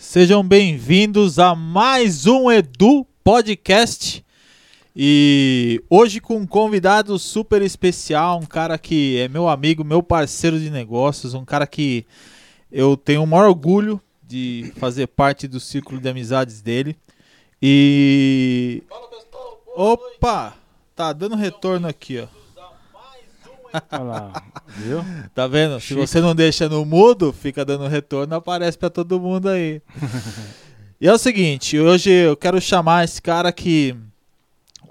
Sejam bem-vindos a mais um Edu Podcast. E hoje com um convidado super especial, um cara que é meu amigo, meu parceiro de negócios, um cara que eu tenho o maior orgulho de fazer parte do círculo de amizades dele. E. Opa! Tá dando retorno aqui, ó. Olha lá, viu? Tá vendo? Se você não deixa no mudo, fica dando retorno, aparece pra todo mundo aí. e é o seguinte, hoje eu quero chamar esse cara que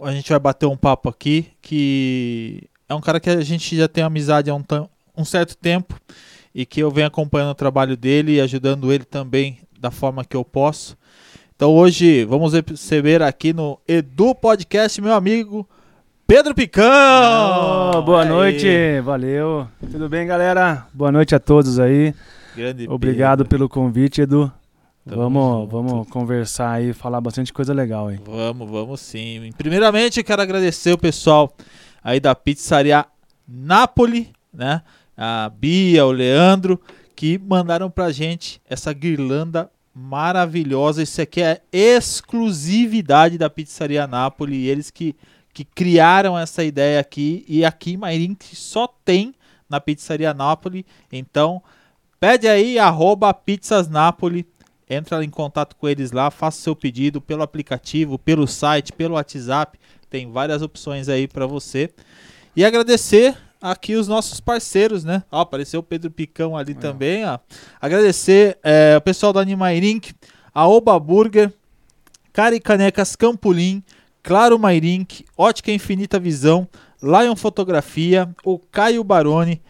a gente vai bater um papo aqui, que é um cara que a gente já tem amizade há um, um certo tempo e que eu venho acompanhando o trabalho dele e ajudando ele também da forma que eu posso. Então hoje vamos receber aqui no Edu Podcast meu amigo Pedro Picão! Oh, boa noite, valeu. Tudo bem, galera? Boa noite a todos aí. Grande Obrigado Pedro. pelo convite, Edu. Tamo vamos, junto. vamos conversar aí, falar bastante coisa legal aí. Vamos, vamos sim. Primeiramente, quero agradecer o pessoal aí da pizzaria Napoli, né? A Bia, o Leandro, que mandaram pra gente essa guirlanda maravilhosa. Isso aqui é exclusividade da pizzaria Napoli. Eles que, que criaram essa ideia aqui. E aqui em Mairink só tem na pizzaria Napoli. Então, pede aí, arroba pizzas Napoli. Entra em contato com eles lá, faça seu pedido pelo aplicativo, pelo site, pelo WhatsApp. Tem várias opções aí para você. E agradecer aqui os nossos parceiros, né? Ó, apareceu o Pedro Picão ali também, ó. Agradecer é, o pessoal da Animairink, a Oba Burger, Cari Canecas Campolim, Claro Mairink, Ótica Infinita Visão, Lion Fotografia, o Caio Baroni,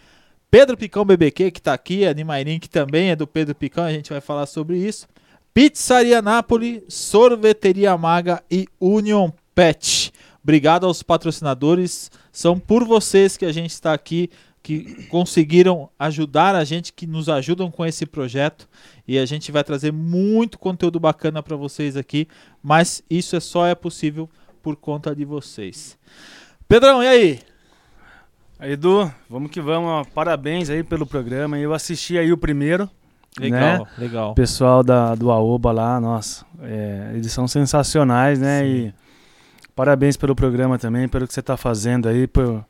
Pedro Picão BBQ, que tá aqui, a Animairink também é do Pedro Picão, a gente vai falar sobre isso. Pizzaria Napoli, Sorveteria Maga e Union Pet. Obrigado aos patrocinadores. São por vocês que a gente está aqui, que conseguiram ajudar a gente, que nos ajudam com esse projeto. E a gente vai trazer muito conteúdo bacana para vocês aqui. Mas isso é só é possível por conta de vocês. Pedrão, e aí? Aí, Edu, vamos que vamos. Parabéns aí pelo programa. Eu assisti aí o primeiro. Legal, Né? legal. O pessoal da, do Aoba lá, nossa, é, eles são sensacionais, né? Sim. E parabéns pelo programa também, pelo que você está fazendo aí, por,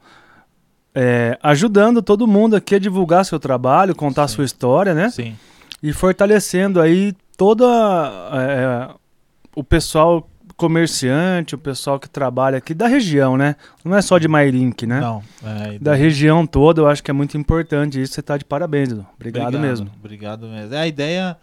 é, ajudando todo mundo aqui a divulgar seu trabalho, contar Sim. sua história, né? Sim, E fortalecendo aí toda é, o pessoal comerciante, o pessoal que trabalha aqui da região, né? Não é só de Mairink, né? não. é, Da região toda, eu acho que é muito importante isso. Você tá de parabéns, Edu. Obrigado, mesmo. Obrigado mesmo. É, a ideia,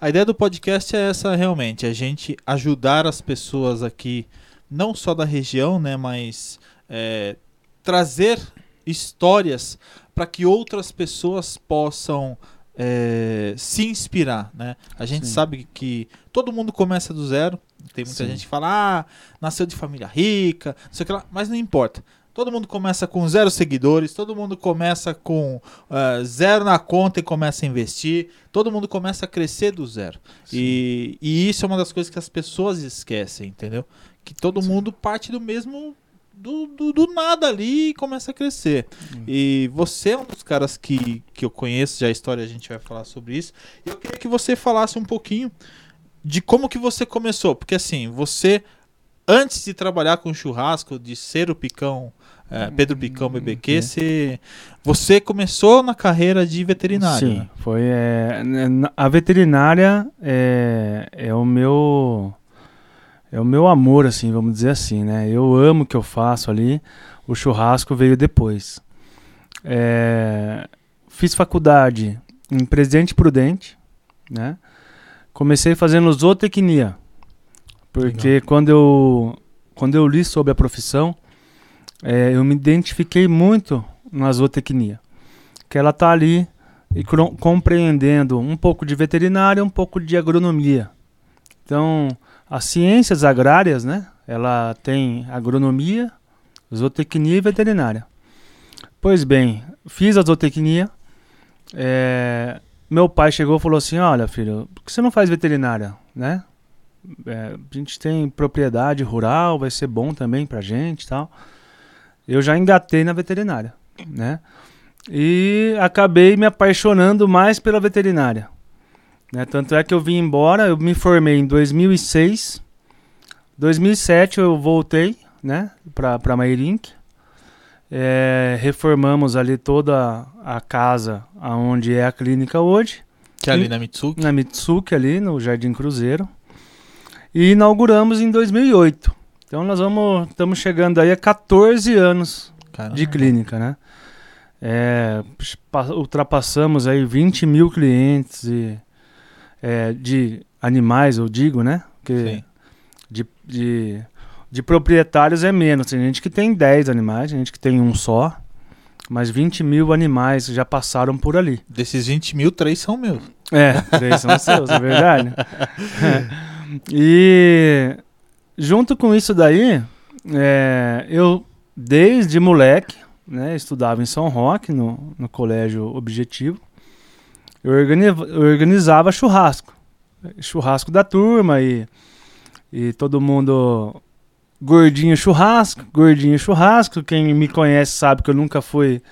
a ideia do podcast é essa realmente, a gente ajudar as pessoas aqui, não só da região, né, mas é, trazer histórias para que outras pessoas possam é, se inspirar, né? A gente Sim. sabe que todo mundo começa do zero. Tem muita Sim. gente que fala, ah, nasceu de família rica, não sei o que lá, mas não importa. Todo mundo começa com zero seguidores, todo mundo começa com ah, zero na conta e começa a investir, todo mundo começa a crescer do zero. E, e isso é uma das coisas que as pessoas esquecem, entendeu? Que todo mundo parte do mesmo. Do, do, do nada ali e começa a crescer. E você é um dos caras que, que eu conheço, já a história a gente vai falar sobre isso. E eu queria que você falasse um pouquinho de como que você começou. Porque assim, você, antes de trabalhar com churrasco, de ser o Picão, eh, Pedro Picão BBQ, ok. você, você começou na carreira de veterinário. Sim, né? foi. é, a veterinária é, é o meu. É o meu amor, assim, vamos dizer assim, né? Eu amo o que eu faço ali. O churrasco veio depois. É, fiz faculdade em Presidente Prudente, né? Comecei fazendo zootecnia. Porque Legal. quando eu, quando eu li sobre a profissão, é, eu me identifiquei muito na zootecnia. Que ela tá ali e compreendendo um pouco de veterinária, um pouco de agronomia. Então, as ciências agrárias, né? Ela tem agronomia, zootecnia e veterinária. Pois bem, fiz a zootecnia. é, meu pai chegou e falou assim: Olha, filho, por que você não faz veterinária, né? É, a gente tem propriedade rural, vai ser bom também pra gente tal. Eu já engatei na veterinária, né? E acabei me apaixonando mais pela veterinária. Né? Tanto é que eu vim embora, eu me formei em 2006. 2007 eu voltei, né, para Mairink. É, reformamos ali toda a casa aonde é a clínica hoje. Que é ali na Mitsuki. Na Mitsuki, ali no Jardim Cruzeiro. E inauguramos em 2008. Então nós vamos, estamos chegando aí a 14 anos Caramba. de clínica, né? É, pa- ultrapassamos aí 20 mil clientes e, é, de animais, eu digo, né? Porque Sim. de, de, de proprietários é menos. Tem gente que tem 10 animais, tem gente que tem um só. Mas 20 mil animais já passaram por ali. Desses 20 mil, três são meus. É, três são seus, é verdade. E junto com isso daí, é, eu desde moleque, né, estudava em São Roque, no, no colégio Objetivo, eu, organi- eu organizava churrasco. Churrasco da turma e, e todo mundo gordinho churrasco, gordinho churrasco. Quem me conhece sabe que eu nunca fui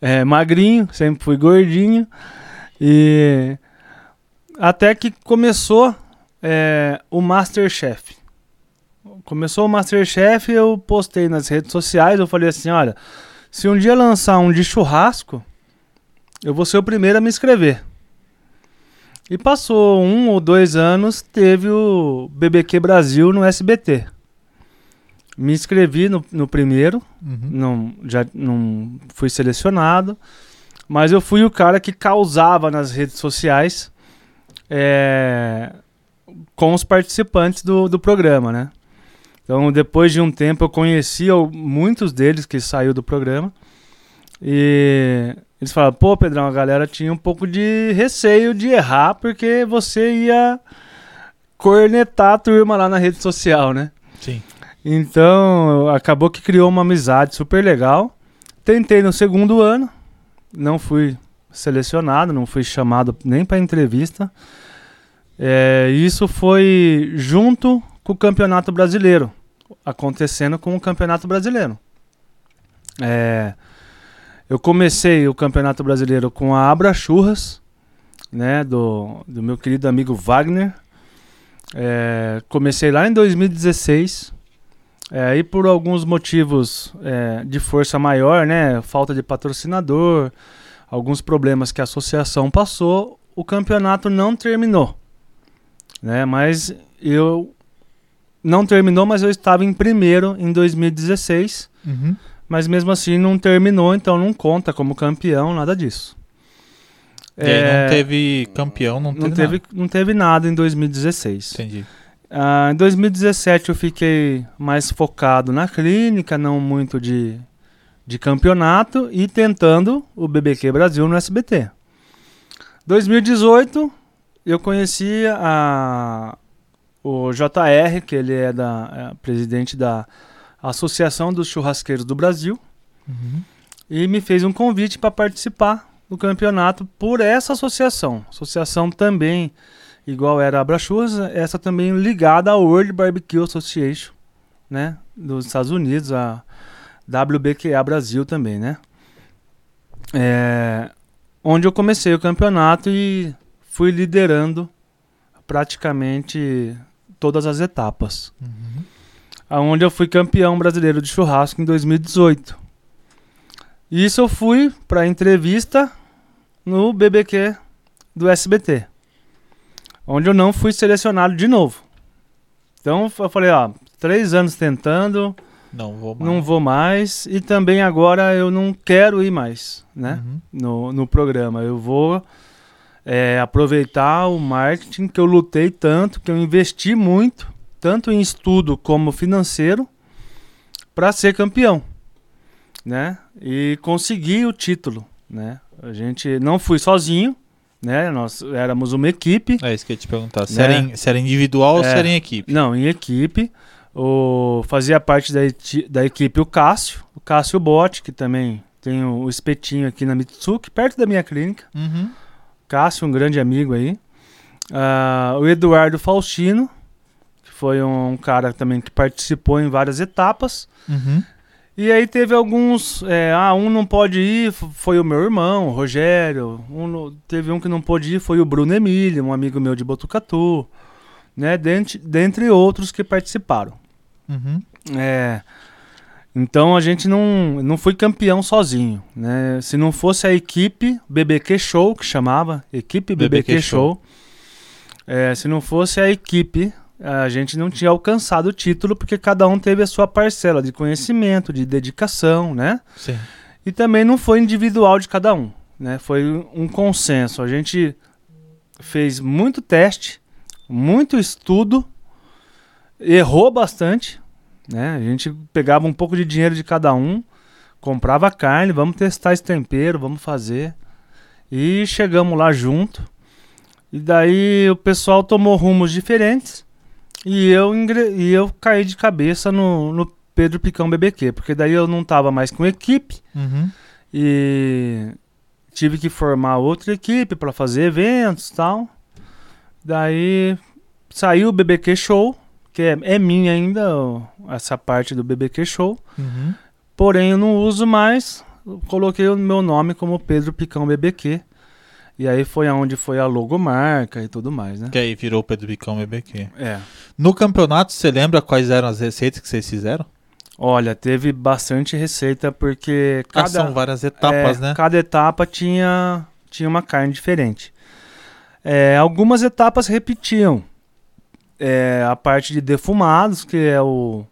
é, magrinho, sempre fui gordinho. E até que começou é, o Masterchef. Começou o Masterchef, eu postei nas redes sociais, eu falei assim, olha, se um dia lançar um de churrasco, eu vou ser o primeiro a me inscrever. E passou um ou dois anos, teve o BBQ Brasil no SBT. Me inscrevi no, no primeiro, Uhum. não, já não fui selecionado, mas eu fui o cara que causava nas redes sociais é, com os participantes do, do programa, né? Então, depois de um tempo, eu conheci al- muitos deles que saiu do programa e eles falaram, pô, Pedrão, a galera tinha um pouco de receio de errar porque você ia cornetar a turma lá na rede social, né? Sim. Então, acabou que criou uma amizade super legal. Tentei no segundo ano, não fui selecionado, não fui chamado nem para entrevista. É, isso foi junto com o Campeonato Brasileiro, acontecendo com o Campeonato Brasileiro. É, eu comecei o Campeonato Brasileiro com a Abra Churras, né, do, do meu querido amigo Wagner. É, comecei lá em 2016. É, e por alguns motivos é, de força maior, né, falta de patrocinador, alguns problemas que a associação passou, o campeonato não terminou, né? Mas eu não terminou, mas eu estava em primeiro em 2016, Uhum. Mas mesmo assim não terminou, então não conta como campeão, nada disso. E É, não teve campeão, não, não teve, teve, nada. não teve nada em 2016. Entendi. Ah, em 2017 eu fiquei mais focado na clínica, não muito de, de campeonato e tentando o BBQ Brasil no SBT. 2018 eu conheci a, o JR, que ele é, da, é presidente da Associação dos Churrasqueiros do Brasil, Uhum. e me fez um convite para participar do campeonato por essa associação. Associação também, igual era a Brachurras, essa também ligada à World Barbecue Association, né, dos Estados Unidos, a WBQA Brasil também, né. É, onde eu comecei o campeonato e fui liderando praticamente todas as etapas. Uhum. Aonde eu fui campeão brasileiro de churrasco em 2018. Isso eu fui para entrevista no BBQ do SBT, onde eu não fui selecionado de novo. Então eu falei, ó, três anos tentando, Não vou mais. não vou mais e também agora eu não quero ir mais, né? Uhum. no, no programa. Eu vou é, aproveitar o marketing que eu lutei tanto, que eu investi muito, tanto em estudo como financeiro, para ser campeão, né? E conseguir o título, né? A gente não fui sozinho, né? Nós éramos uma equipe. É isso que eu ia te perguntar. Se, Né? era, se era individual ou se É. era em equipe? Não, em equipe. O, fazia parte da, da equipe o Cássio, o Cássio Botti, que também tem o, o espetinho aqui na Mitsuki, perto da minha clínica. Uhum. Cássio, um grande amigo aí. Ah, o Eduardo Faustino, foi um cara também que participou em várias etapas. Uhum. E aí teve alguns. é, ah, um não pode ir, foi o meu irmão, o Rogério. Um teve um que não pôde ir, foi o Bruno Emílio, um amigo meu de Botucatu. Né, dentre, dentre outros que participaram. Uhum. É, então a gente não, não foi campeão sozinho. Né? Se não fosse a equipe BBQ Show, que chamava, equipe BBQ, BBQ Show, é, se não fosse a equipe, a gente não tinha alcançado o título, porque cada um teve a sua parcela de conhecimento, de dedicação, né? Sim. E também não foi individual de cada um, né? Foi um consenso. A gente fez muito teste, muito estudo, errou bastante, né? A gente pegava um pouco de dinheiro de cada um, comprava carne, vamos testar esse tempero, vamos fazer. E chegamos lá junto. E daí o pessoal tomou rumos diferentes e eu, ingre- e eu caí de cabeça no, no Pedro Picão BBQ, porque daí eu não tava mais com equipe Uhum. e tive que formar outra equipe para fazer eventos e tal. Daí saiu o BBQ Show, que é, é minha ainda, essa parte do BBQ Show. Uhum. Porém, eu não uso mais. Coloquei o meu nome como Pedro Picão BBQ. E aí foi aonde foi a logomarca e tudo mais, né? Que aí virou o Pedro Bicão BBQ. É. No campeonato, você lembra quais eram as receitas que vocês fizeram? Olha, teve bastante receita porque Ah, cada são várias etapas, É, né? Cada etapa tinha, tinha uma carne diferente. É, algumas etapas repetiam. É, a parte de defumados, que é o,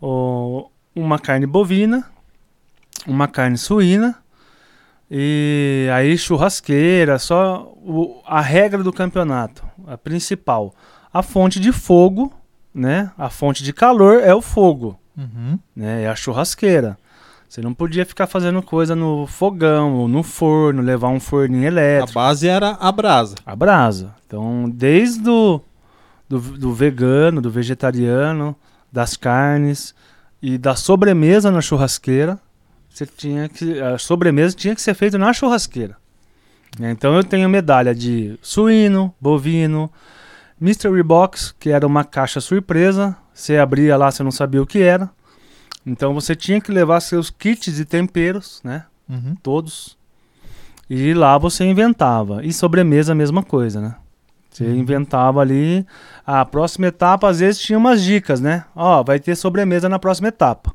o- uma carne bovina, uma carne suína, e aí churrasqueira, só o- a regra do campeonato, a principal. A fonte de fogo, né? A fonte de calor é o fogo Uhum. né? É a churrasqueira. Você não podia ficar fazendo coisa no fogão ou no forno, levar um forninho A elétrico. base era a brasa. A brasa. Então, desde o do, do vegano, do vegetariano, das carnes e da sobremesa na churrasqueira, você tinha que a sobremesa tinha que ser feita na churrasqueira. né? Então eu tenho medalha de suíno, bovino, Mystery Box, que era uma caixa surpresa. Você abria lá, você não sabia o que era. Então você tinha que levar seus kits de temperos, né? Uhum. Todos. E lá você inventava. E sobremesa a mesma coisa, né? Você Uhum. inventava ali. A próxima etapa, às vezes, tinha umas dicas, né? Ó, vai ter sobremesa na próxima etapa.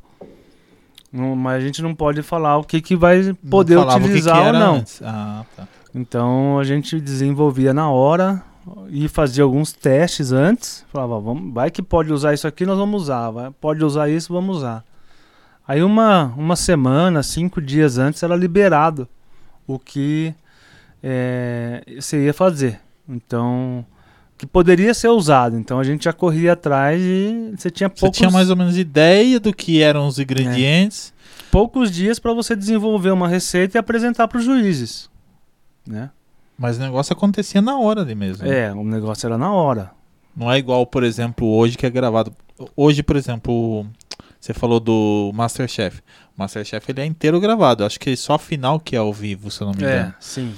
Não- mas a gente não pode falar o que, que vai poder o que que utilizar ou não. Ah, tá. Então a gente desenvolvia na hora e fazia alguns testes antes. Falava, vamos, vai que pode usar isso aqui, nós vamos usar. Vai, pode usar isso, vamos usar. Aí uma, uma semana, cinco dias antes era liberado o que é, você ia fazer. Então, que poderia ser usado. Então a gente já corria atrás e você tinha Você poucos, tinha mais ou menos ideia do que eram os ingredientes. poucos dias para você desenvolver uma receita e apresentar para os juízes. Né? Mas o negócio acontecia na hora ali mesmo. né? É, o negócio era na hora. Não é igual, por exemplo, hoje que é gravado. Hoje, por exemplo, você falou do Masterchef. O Masterchef ele é inteiro gravado. Acho que só a final que é ao vivo, se eu não me engano. É, sim.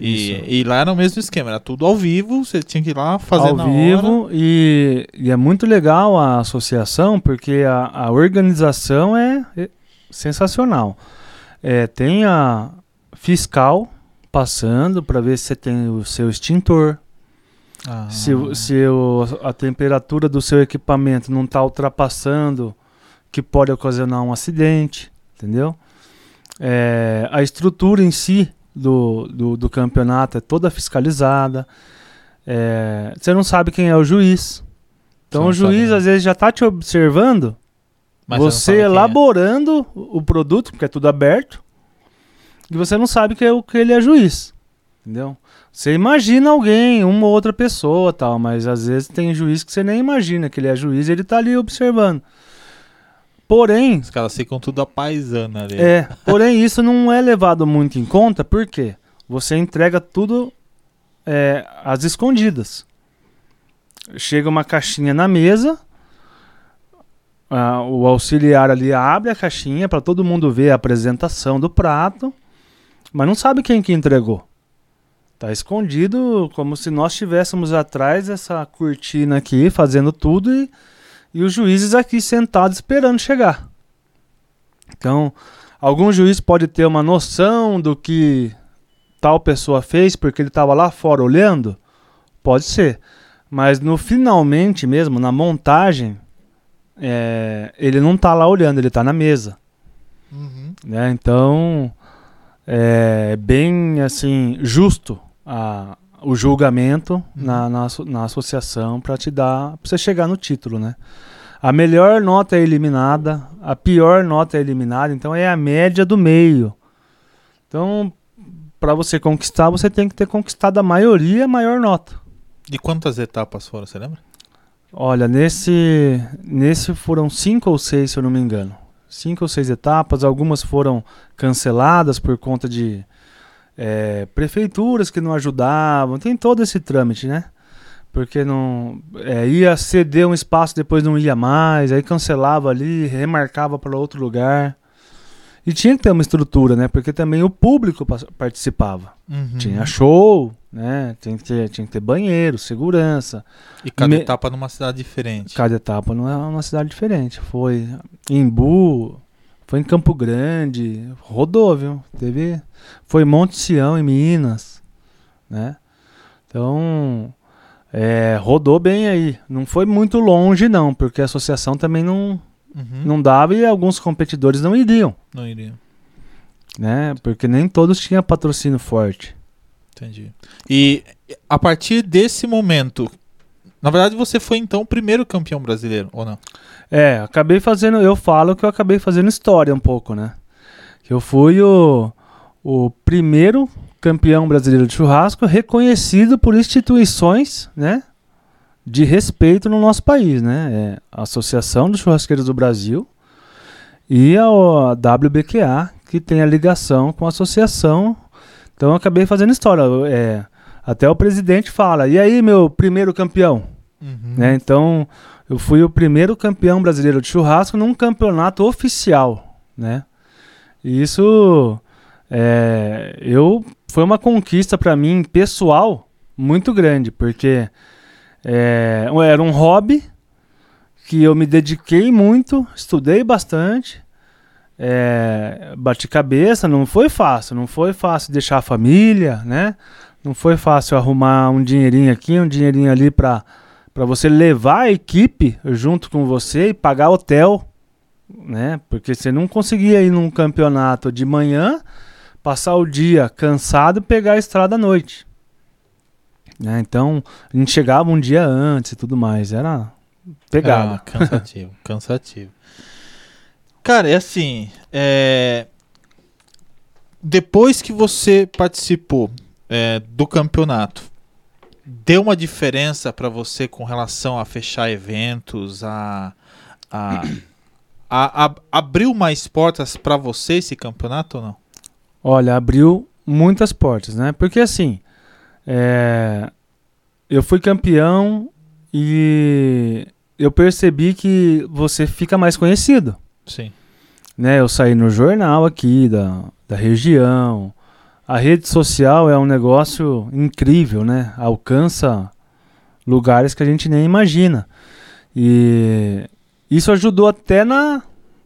E, e lá era o mesmo esquema, era tudo ao vivo, você tinha que ir lá fazer ao vivo e, e é muito legal a associação porque a, a organização é, é sensacional. É, tem a fiscal passando para ver se você tem o seu extintor, Ah, se, se o- a temperatura do seu equipamento não está ultrapassando, que pode ocasionar um acidente, entendeu? É, a estrutura em si do, do, do campeonato é toda fiscalizada. É, você não sabe quem é o juiz. Então o juiz sabe, às vezes já está te observando, mas você é. elaborando o o produto, porque é tudo aberto, e você não sabe que, é o, que ele é juiz. Entendeu? Você imagina alguém, uma ou outra pessoa tal, mas às vezes tem juiz que você nem imagina que ele é juiz e ele tá ali observando. Porém, Os caras ficam tudo a paisana ali. é, porém isso não é levado muito em conta, porque você entrega tudo é, às escondidas. Chega uma caixinha na mesa, ah, o auxiliar ali abre a caixinha para todo mundo ver a apresentação do prato, mas não sabe quem que entregou. Tá escondido, como se nós estivéssemos atrás dessa cortina aqui, fazendo tudo e, e os juízes aqui sentados esperando chegar. Então, algum juiz pode ter uma noção do que tal pessoa fez porque ele estava lá fora olhando? Pode ser. Mas no finalmente mesmo, na montagem, é, ele não está lá olhando, ele está na mesa. Uhum. Né? Então, é bem assim, justo a, o julgamento Uhum. na, na, na associação para te dar, pra você chegar no título, né? A melhor nota é eliminada, a pior nota é eliminada, então é a média do meio. Então, para você conquistar, você tem que ter conquistado a maioria, a maior nota. De quantas etapas foram, você lembra? Olha, nesse, nesse foram cinco ou seis, se eu não me engano. Cinco ou seis etapas, algumas foram canceladas por conta de é, prefeituras que não ajudavam. Tem todo esse trâmite, né? Porque não é, ia ceder um espaço, depois não ia mais, aí cancelava ali, remarcava para outro lugar. E tinha que ter uma estrutura, né? Porque também o público pa- participava. Uhum. Tinha show, né? Tinha que ter, tinha que ter banheiro, segurança. E cada Me- etapa numa cidade diferente. Cada etapa não é uma cidade diferente. Foi em Embu, foi em Campo Grande, rodou, viu? Teve, foi em Monte Sião, em Minas, né? Então, é, rodou bem aí. Não foi muito longe, não, porque a associação também não, Uhum. não dava e alguns competidores não iriam, Não iria. né? Porque nem todos tinham patrocínio forte. Entendi. E a partir desse momento, na verdade você foi então o primeiro campeão brasileiro, ou não? É, acabei fazendo, eu falo que eu acabei fazendo história um pouco, né? Que eu fui o, o primeiro campeão brasileiro de churrasco reconhecido por instituições, né? De respeito no nosso país, né? É a Associação dos Churrasqueiros do Brasil e a, WBQA, que tem a ligação com a associação. Então eu acabei fazendo história. É, até o presidente fala, e aí, meu primeiro campeão? Uhum. né? Então, eu fui o primeiro campeão brasileiro de churrasco num campeonato oficial, né? E isso é, eu foi uma conquista para mim pessoal muito grande, porque é, era um hobby que eu me dediquei muito, estudei bastante, é, bati cabeça, não foi fácil, não foi fácil deixar a família, né? Não foi fácil arrumar um dinheirinho aqui, um dinheirinho ali para para você levar a equipe junto com você e pagar hotel, né? Porque você não conseguia ir num campeonato de manhã, passar o dia cansado e pegar a estrada à noite. Né? Então, a gente chegava um dia antes e tudo mais, era pegada. Ah, cansativo, cansativo. Cara, é assim, é, depois que você participou é, do campeonato, deu uma diferença pra você com relação a fechar eventos, a, a, a- a- abriu mais portas pra você esse campeonato ou não? Olha, abriu muitas portas, né? Porque assim, é, eu fui campeão e eu percebi que você fica mais conhecido. Sim. né? Eu saí no jornal aqui da, da região. A rede social é um negócio incrível, né? Alcança lugares que a gente nem imagina. E isso ajudou até na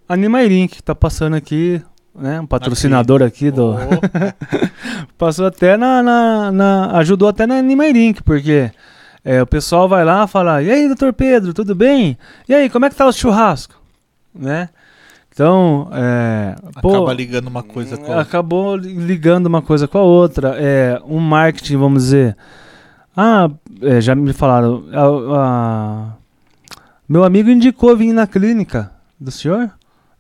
Animairim, que tá passando aqui, né? Um patrocinador aqui, do. Oh, Passou até na, na- na- Ajudou até na Animairink, porque é, o pessoal vai lá e fala: E aí, doutor Pedro, tudo bem? E aí, como é que tá o churrasco? Né? Então, é, pô, acaba ligando uma coisa com a outra. acabou li- ligando uma coisa com a outra. É, um marketing, vamos dizer. Ah, é, já me falaram. a- a- meu amigo indicou vir na clínica do senhor.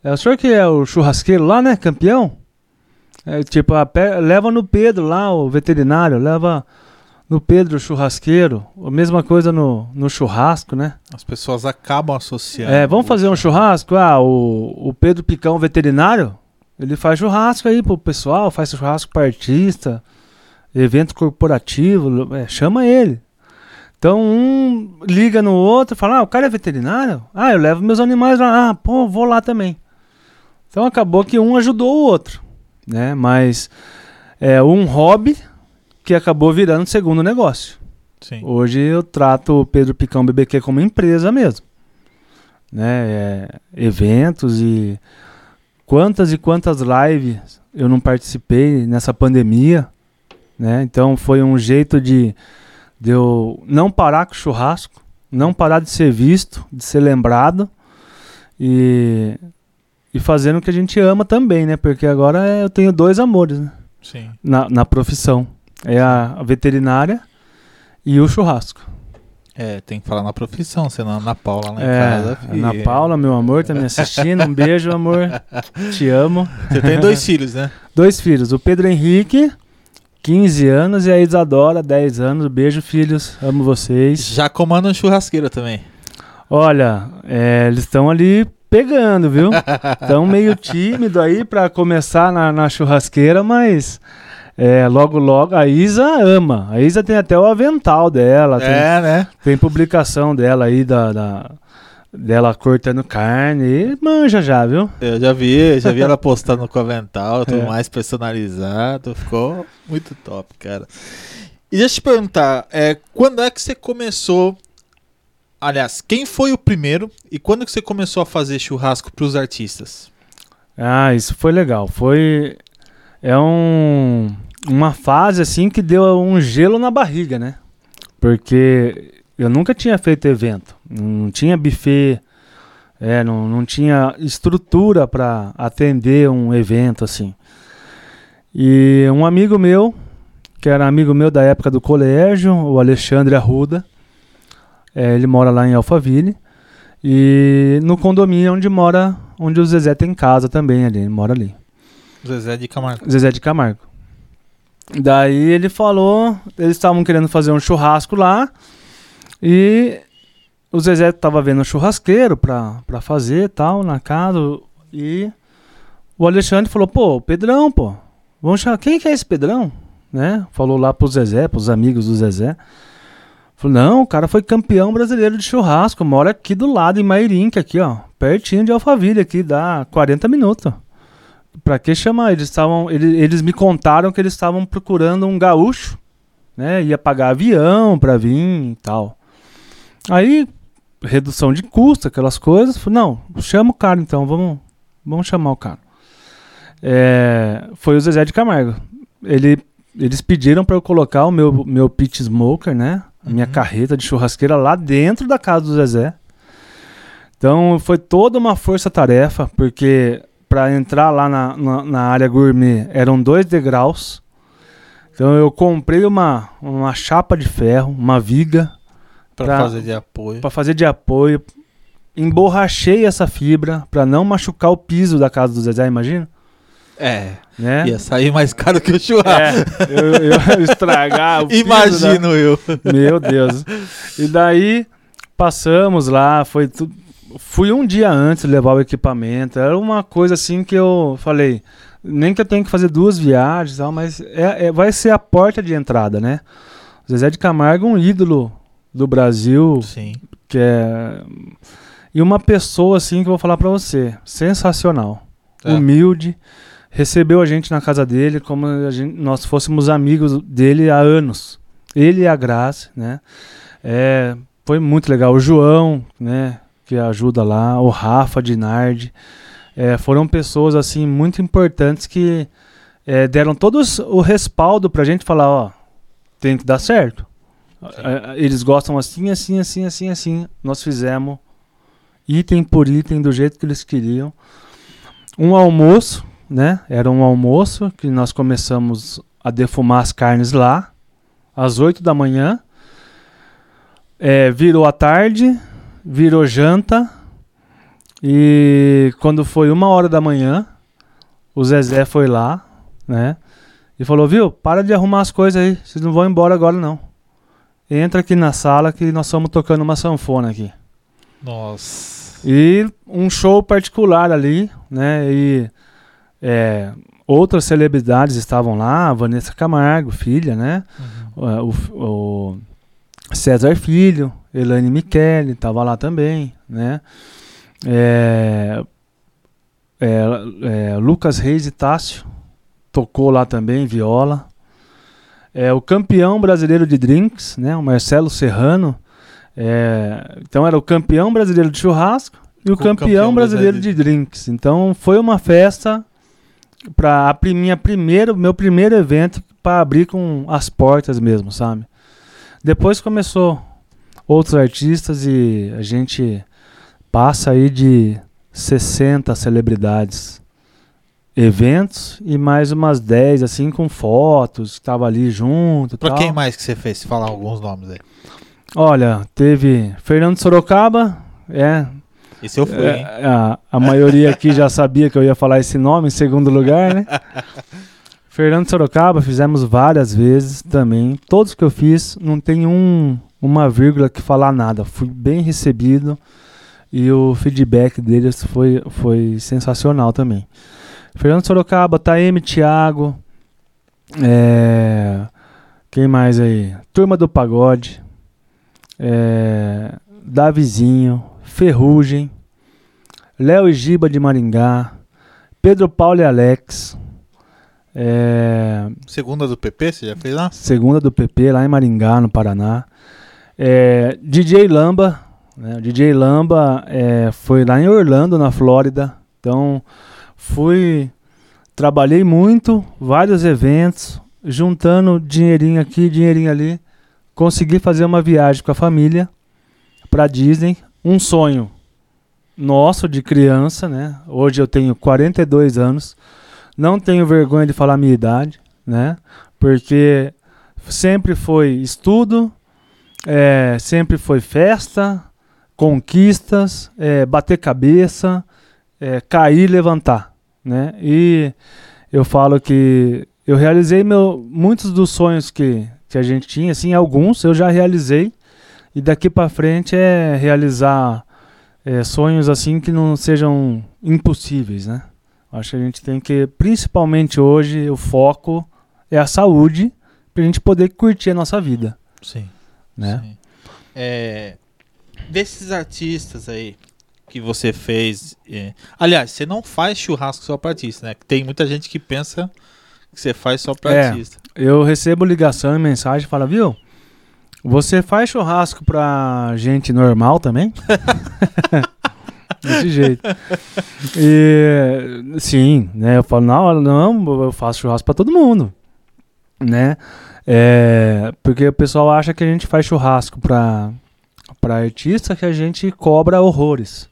É o senhor que é o churrasqueiro lá, né? Campeão? É, tipo, a leva no Pedro lá, o veterinário, leva no Pedro churrasqueiro. A mesma coisa no, no churrasco, né? As pessoas acabam associando. É, vamos fazer um churrasco? Ah, o, o Pedro Picão, veterinário, ele faz churrasco aí pro pessoal, faz churrasco para artista, evento corporativo, é, chama ele. Então um liga no outro, fala, ah, o cara é veterinário? Ah, eu levo meus animais lá, ah, pô, vou lá também. Então acabou que um ajudou o outro, né? Mas é um hobby que acabou virando segundo negócio. Sim. Hoje eu trato o Pedro Picão BBQ como empresa mesmo. Né? É, eventos e quantas e quantas lives eu não participei nessa pandemia, né? Então foi um jeito de, de eu não parar com o churrasco, não parar de ser visto, de ser lembrado e, e fazendo o que a gente ama também, né? Porque agora eu tenho dois amores né? Na, na profissão. É a, a veterinária e o churrasco. É, tem que falar na profissão, senão a Ana Paula lá em É, casa. Ana filho. Paula, meu amor, tá me assistindo. Um beijo, amor. Te amo. Você tem dois filhos, né? Dois filhos, o Pedro Henrique, 15 anos, e a Isadora, 10 anos. Beijo, filhos. Amo vocês. Já comandam churrasqueira também. Olha, é, eles estão ali pegando, viu? Estão meio tímido aí pra começar na, na churrasqueira, mas é, logo, logo. A Isa ama. A Isa tem até o avental dela. Tem, É, né? tem publicação dela aí da, da- dela cortando carne. E manja já, viu? Eu já vi, já vi ela postando com avental, tudo É. mais personalizado. Ficou muito top, cara. E deixa eu te perguntar, é, quando é que você começou. Aliás, quem foi o primeiro e quando que você começou a fazer churrasco pros artistas? Ah, isso foi legal. Foi. É um, uma fase assim que deu um gelo na barriga, né? Porque eu nunca tinha feito evento. Não tinha buffet. É, não, não tinha estrutura para atender um evento assim. E um amigo meu, que era amigo meu da época do colégio, o Alexandre Arruda, é, ele mora lá em Alphaville. E no condomínio onde mora, onde o Zezé tem casa também ali, ele mora ali. Zezé de Camargo. Zezé de Camargo. Daí ele falou, eles estavam querendo fazer um churrasco lá e o Zezé tava vendo um churrasqueiro pra, pra fazer tal na casa e o Alexandre falou, pô, Pedrão, pô, vamos chamar, quem que é esse Pedrão? Né? Falou lá pro Zezé, pros amigos do Zezé. Falou, não, o cara foi campeão brasileiro de churrasco, mora aqui do lado, em Mairink, aqui, ó, pertinho de Alphaville, aqui, dá 40 minutos. Pra que chamar? Eles estavam. Eles, eles me contaram que eles estavam procurando um gaúcho, né? Ia pagar avião pra vir e tal. Aí, redução de custo, aquelas coisas. Não, chama o cara então, vamos, vamos chamar o cara. É, foi o Zezé de Camargo. Ele, eles pediram pra eu colocar o meu, meu pit smoker, né? A minha Uhum. carreta de churrasqueira lá dentro da casa do Zezé. Então foi toda uma força-tarefa, porque para entrar lá na, na, na área gourmet eram dois degraus. Então eu comprei uma, uma chapa de ferro, uma viga Pra- fazer de apoio. para fazer de apoio. Emborrachei essa fibra para não machucar o piso da casa do Zezé, imagina? É, Né? ia sair mais caro que o churrasco. É, eu, eu estragar o piso da- Imagino eu. Meu Deus. E daí passamos lá, foi tu... fui um dia antes levar o equipamento. Era uma coisa assim que eu falei, nem que eu tenha que fazer duas viagens, tal, mas é, é- vai ser a porta de entrada, né? Zezé de Camargo, um ídolo do Brasil, Sim. que é e uma pessoa assim que eu vou falar pra você, sensacional, É. humilde, recebeu a gente na casa dele como gente- nós fôssemos amigos dele há anos. Ele e a Graça, né? É, foi muito legal. O João, né? Que ajuda lá, o Rafa Dinardi, é, foram pessoas assim muito importantes que é, deram todos o respaldo pra gente falar, ó, tem que dar certo. É, Eles gostam assim, assim, assim, assim, assim. Nós fizemos item por item do jeito que eles queriam. Um almoço, né? Era um almoço que nós começamos a defumar as carnes lá, às 8 da manhã. É, virou a tarde, virou janta. E quando foi uma hora da manhã, o Zezé foi lá, né? E falou, viu, para de arrumar as coisas aí, vocês não vão embora agora não. Entra aqui na sala que nós estamos tocando uma sanfona aqui. Nossa. E um show particular ali, né? E é, outras celebridades estavam lá, Vanessa Camargo, filha, né? Uhum. O, o César Filho, Elaine Michele, estava lá também, né? É, é, é, Lucas Reis e Tássio tocou lá também, viola. É, o campeão brasileiro de drinks, né? O Marcelo Serrano. é, então era o campeão brasileiro de churrasco e o o campeão, campeão brasileiro brasileiro de drinks. Então foi uma festa para a minha primeiro, meu primeiro evento para abrir com as portas mesmo, sabe? Depois começou outros artistas e a gente passa aí de 60 celebridades eventos e mais umas 10 assim com fotos, que tava ali junto, Pra tal. quem mais que você fez? Se falar alguns nomes aí. Olha, teve Fernando Sorocaba, é, Esse eu fui, é, hein? a, a maioria aqui já sabia que eu ia falar esse nome em segundo lugar, né? Fernando Sorocaba, fizemos várias vezes também. Todos que eu fiz, não tem um, uma vírgula que falar nada. Fui bem recebido e o feedback deles foi, foi sensacional também. Fernando Sorocaba, Taeme Thiago, é, quem mais aí? Turma do Pagode, é, Davizinho, Ferrugem, Léo e Giba de Maringá, Pedro Paulo e Alex, é, Segunda do PP, você já fez lá? segunda do PP lá em Maringá, no Paraná. É, DJ Lamba, né, DJ Lamba é, foi lá em Orlando, na Flórida. Então fui, trabalhei muito, vários eventos, juntando dinheirinho aqui, dinheirinho ali. Consegui fazer uma viagem com a família para Disney, um sonho nosso de criança, né? Hoje eu tenho 42 anos. Não tenho vergonha de falar a minha idade, né? Porque sempre foi estudo, é, sempre foi festa, conquistas, é, bater cabeça, é, cair e levantar, né? E eu falo que eu realizei meu, muitos dos sonhos que, que a gente tinha, assim, alguns eu já realizei e daqui para frente é realizar é, sonhos assim que não sejam impossíveis, né? Acho que a gente tem que, principalmente hoje, o foco é a saúde pra gente poder curtir a nossa vida, Sim. Né? Sim. É, desses artistas aí que você fez. é, aliás, você não faz churrasco só pra artista, né? Tem muita gente que pensa que você faz só pra É. artista. Eu recebo ligação e mensagem, fala, viu? Você faz churrasco pra gente normal também? Desse jeito. E sim, né? Eu falo, não, não, eu faço churrasco pra todo mundo, né? É, porque o pessoal acha que a gente faz churrasco pra, pra artista que a gente cobra horrores.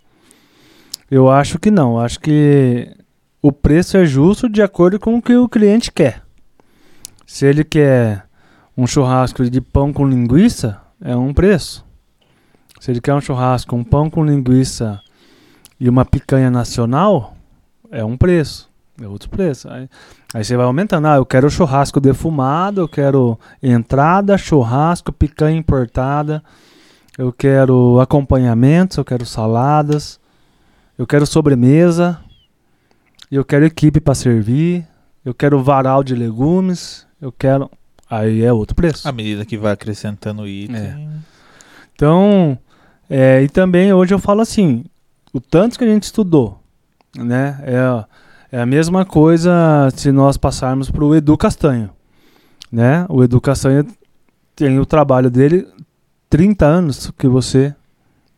Eu acho que não, acho que o preço é justo de acordo com o que o cliente quer. Se ele quer um churrasco de pão com linguiça, é um preço. Se ele quer um churrasco, um pão com linguiça e uma picanha nacional, é um preço. É outro preço. Aí, aí você vai aumentando. Ah, eu quero churrasco defumado, eu quero entrada, churrasco, picanha importada, eu quero acompanhamentos, eu quero saladas, eu quero sobremesa, eu quero equipe para servir, eu quero varal de legumes, eu quero. Aí é outro preço. À medida que vai acrescentando item. É. Então, é, e também hoje eu falo assim, o tanto que a gente estudou, né? É, é a mesma coisa se nós passarmos para o Edu Castanho, né? O Edu Castanho tem o trabalho dele 30 anos que você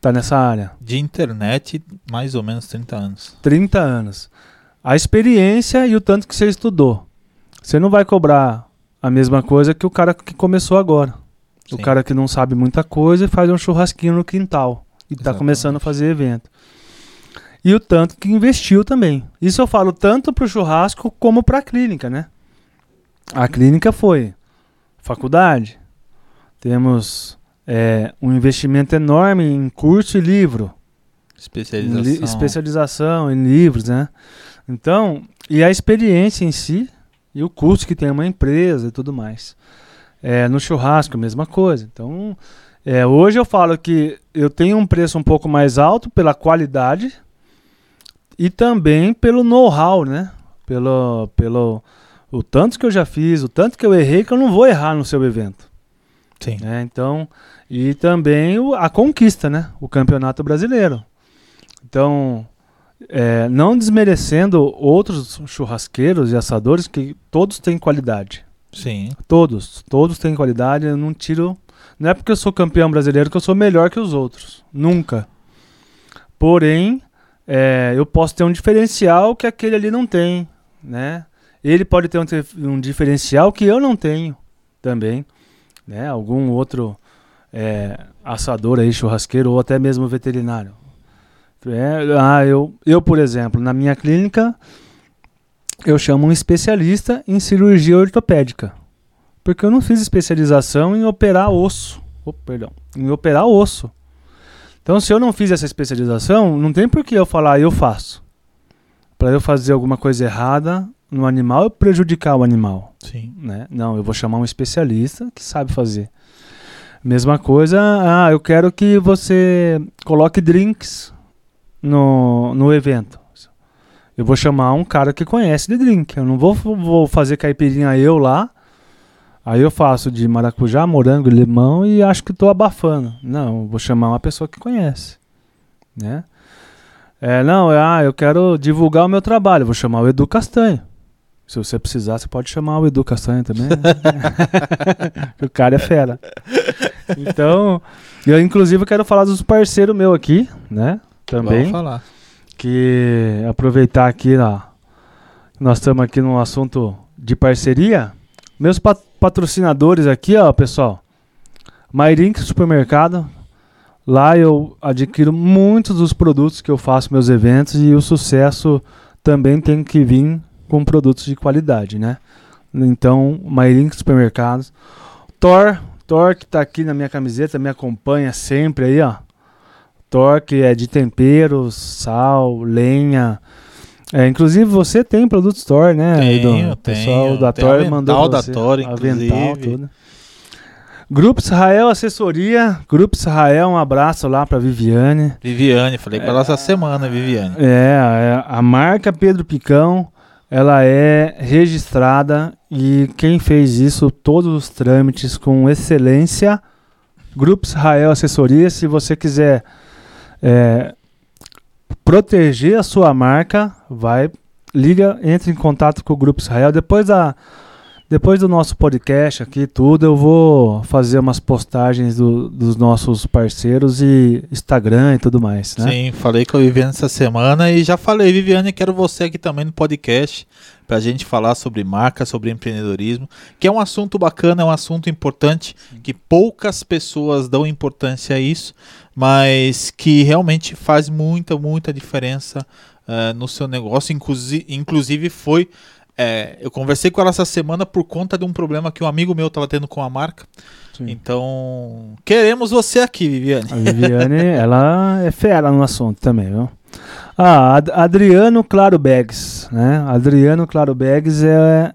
tá nessa área. De internet, mais ou menos 30 anos. 30 anos. A experiência e o tanto que você estudou. Você não vai cobrar a mesma coisa que o cara que começou agora. O Sim. cara que não sabe muita coisa e faz um churrasquinho no quintal. E tá Exatamente. começando a fazer evento. E o tanto que investiu também. Isso eu falo tanto pro churrasco como pra clínica, né? A clínica foi faculdade. Temos é, um investimento enorme em curso e livro. Em Especialização. li- especialização em livros, né? Então, e a experiência em si e o custo que tem uma empresa e tudo mais. É, no churrasco, a mesma coisa. Então, é, hoje eu falo que eu tenho um preço um pouco mais alto pela qualidade e também pelo know-how, né? Pelo, pelo o tanto que eu já fiz, o tanto que eu errei que eu não vou errar no seu evento. Sim. né? Então, e também o- a conquista, né? O campeonato brasileiro. Então, é, não desmerecendo outros churrasqueiros e assadores que todos têm qualidade. Sim. Todos, todos têm qualidade. Eu não tiro. Não é porque eu sou campeão brasileiro que eu sou melhor que os outros. Nunca. Porém, é, eu posso ter um diferencial que aquele ali não tem, né? Ele pode ter um, um diferencial que eu não tenho também, né? Algum outro é, assador aí, churrasqueiro ou até mesmo veterinário. É, ah, eu, eu, por exemplo, na minha clínica, eu chamo um especialista em cirurgia ortopédica. Porque eu não fiz especialização em operar osso. Oh, perdão. Em operar osso. Então, se eu não fiz essa especialização, não tem por que eu falar, eu faço. Para eu fazer alguma coisa errada no animal, eu prejudicar o animal. Sim. Né? Não, eu vou chamar um especialista que sabe fazer. Mesma coisa, ah, eu quero que você coloque drinks no, no evento. Eu vou chamar um cara que conhece de drink. Eu não vou, vou fazer caipirinha eu lá. Aí eu faço de maracujá, morango, limão e acho que estou abafando. Não, vou chamar uma pessoa que conhece, né? É, não, é, ah, eu quero divulgar o meu trabalho, vou chamar o Edu Castanho. Se você precisar, você pode chamar o Edu Castanho também. Né? o cara é fera. Então, eu inclusive quero falar dos parceiros meus aqui, né? Também. Vamos falar. Que aproveitar aqui, ó, nós estamos aqui num assunto de parceria. Meus pat patrocinadores aqui, ó, pessoal. Mairink Supermercado. Lá eu adquiro muitos dos produtos que eu faço meus eventos e o sucesso também tem que vir com produtos de qualidade, né? Então, Mairink Supermercados. Thor, Thor que tá aqui na minha camiseta, me acompanha sempre aí, ó. Thor que é de temperos, sal, lenha, é, inclusive você tem produtos Thor, né? Tenho, o pessoal tenho. da avental mandou da você, avental, inclusive. tudo. Grupo Israel Assessoria, Grupo Israel, um abraço lá para Viviane. Viviane, falei com ela essa semana, Viviane. É, é, a marca Pedro Picão, ela é registrada e quem fez isso, todos os trâmites com excelência. Grupo Israel Assessoria, se você quiser é, proteger a sua marca, vai, liga, entre em contato com o Grupo Israel. Depois da depois do nosso podcast aqui, tudo, eu vou fazer umas postagens do- dos nossos parceiros e Instagram e tudo mais, né? Sim, falei com a Viviane essa semana e já falei, Viviane, quero você aqui também no podcast pra gente falar sobre marca, sobre empreendedorismo, que é um assunto bacana, é um assunto importante, que poucas pessoas dão importância a isso, mas que realmente faz muita, muita diferença eh, no seu negócio. Inclusi- inclusive foi. Eh, eu conversei com ela essa semana por conta de um problema que um amigo meu estava tendo com a marca. Sim. Então, queremos você aqui, Viviane. A Viviane, ela é fera no assunto também, viu? Ah, Ad- Adriano Claro Bags, né? Adriano Claro Bags é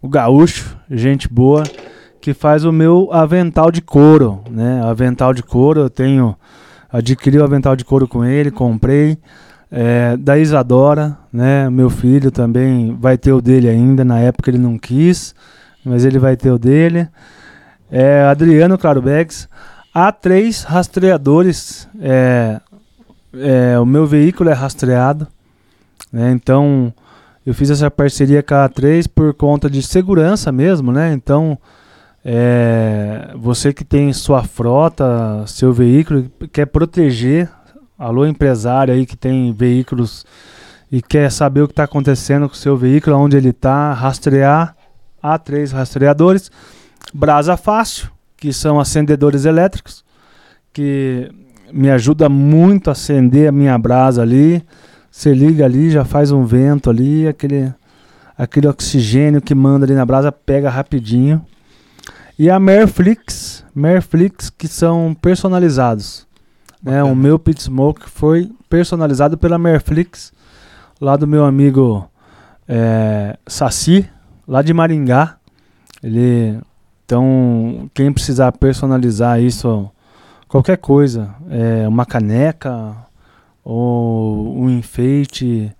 o gaúcho, gente boa, que faz o meu avental de couro, né? Avental de couro, eu tenho, adquiri o avental de couro com ele, comprei. É, da Isadora, né? Meu filho também vai ter o dele ainda, na época ele não quis, mas ele vai ter o dele. É, Adriano Claro Bags. Há três rastreadores. É, é, o meu veículo é rastreado. né, Então, eu fiz essa parceria com a A3 por conta de segurança mesmo, né? Então, é, você que tem sua frota, seu veículo, quer proteger, alô empresário aí que tem veículos e quer saber o que está acontecendo com o seu veículo, onde ele está, rastrear, há três rastreadores. Brasa Fácil, que são acendedores elétricos, que me ajuda muito a acender a minha brasa ali. Você liga ali, já faz um vento ali, aquele, aquele oxigênio que manda ali na brasa pega rapidinho. E a Merflix, Merflix que são personalizados. Né? O meu pit smoke foi personalizado pela Merflix, lá do meu amigo é, Saci, lá de Maringá. Ele, então, quem precisar personalizar isso, qualquer coisa, é, uma caneca ou um enfeite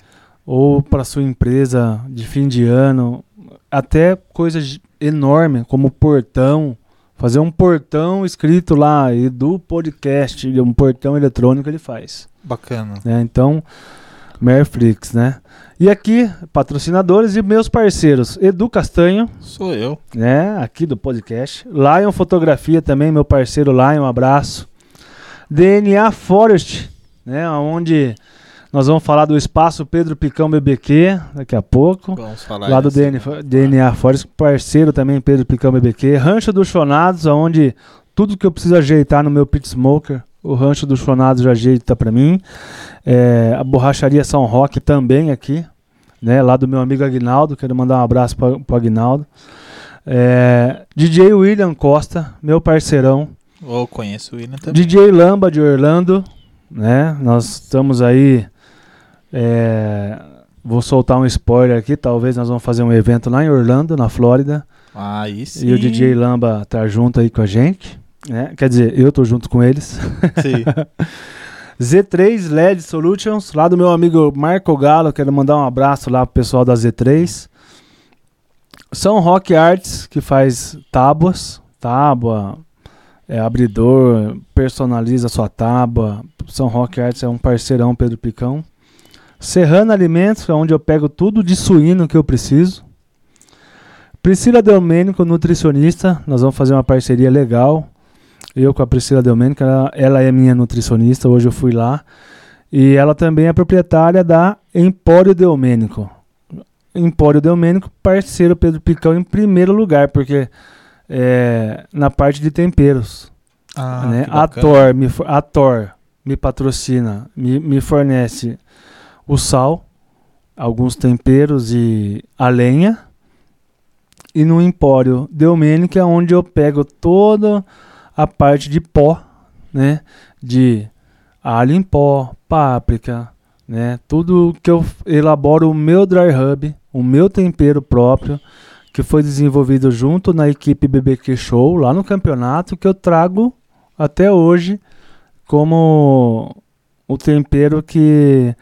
ou para sua empresa de fim de ano, até coisas enormes como portão, fazer um portão escrito lá e do podcast, um portão eletrônico ele faz Bacana. né? Então, Merflix, né? E aqui, patrocinadores e meus parceiros, Edu Castanho, Sou eu. né? Aqui do podcast. Lion Fotografia também, meu parceiro Lion, um abraço. DNA Forest, né? Onde nós vamos falar do espaço Pedro Picão BBQ daqui a pouco. Vamos falar Lá do DNA, DNA Forest, parceiro também, Pedro Picão BBQ. Rancho dos Chonados, onde tudo que eu preciso ajeitar no meu pit smoker, o Rancho dos Chonados já ajeita pra mim. É, a Borracharia São Roque também aqui, né? Lá do meu amigo Aguinaldo, quero mandar um abraço pra, pro Aguinaldo. É, DJ William Costa, meu parceirão. Eu conheço o William também. DJ Lamba de Orlando, né? Nós estamos aí. É, vou soltar um spoiler aqui. Talvez nós vamos fazer um evento lá em Orlando, na Flórida. Sim. E o DJ Lamba tá junto aí com a gente. Né? Quer dizer, eu tô junto com eles. Sim. Z3 LED Solutions, lá do meu amigo Marco Galo. Quero mandar um abraço lá pro pessoal da Z3. São Rock Arts, que faz tábuas, tábua, é, abridor, personaliza sua tábua. São Rock Arts é um parceirão, Pedro Picão. Serrano Alimentos, é onde eu pego tudo de suíno que eu preciso. Priscila Domênico, nutricionista, nós vamos fazer uma parceria legal. Eu com a Priscila Domênico, ela, ela é minha nutricionista, hoje eu fui lá. E ela também é proprietária da Empório Domênico. Empório Domênico, parceiro Pedro Picão em primeiro lugar, porque é, na parte de temperos. Ah, né? A. Thor, me, a Thor me patrocina, me, me fornece o sal, alguns temperos e a lenha. E no Empório Domênico é onde eu pego toda a parte de pó, né? De alho em pó, páprica, né? Tudo que eu elaboro o meu dry rub, o meu tempero próprio, que foi desenvolvido junto na equipe BBQ Show, lá no campeonato, que eu trago até hoje como o tempero que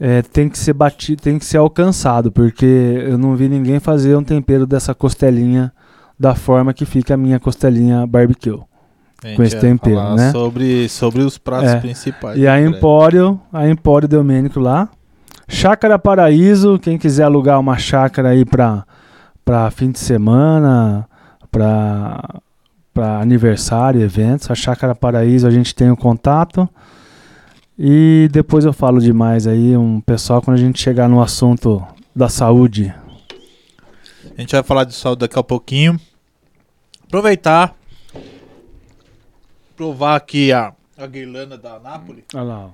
é, tem que ser batido, tem que ser alcançado, porque eu não vi ninguém fazer um tempero dessa costelinha da forma que fica a minha costelinha barbecue. Com esse tempero, né? Sobre, sobre os pratos É. principais. E a. Empório, a Empório Domênico lá. Chácara Paraíso, quem quiser alugar uma chácara aí para para fim de semana, para para aniversário, eventos, a Chácara Paraíso a gente tem o contato. E depois eu falo demais aí um pessoal quando a gente chegar no assunto da saúde. A gente vai falar de saúde daqui a pouquinho. Aproveitar. Provar aqui a, a guirlanda da Nápoles. Olha lá. ó.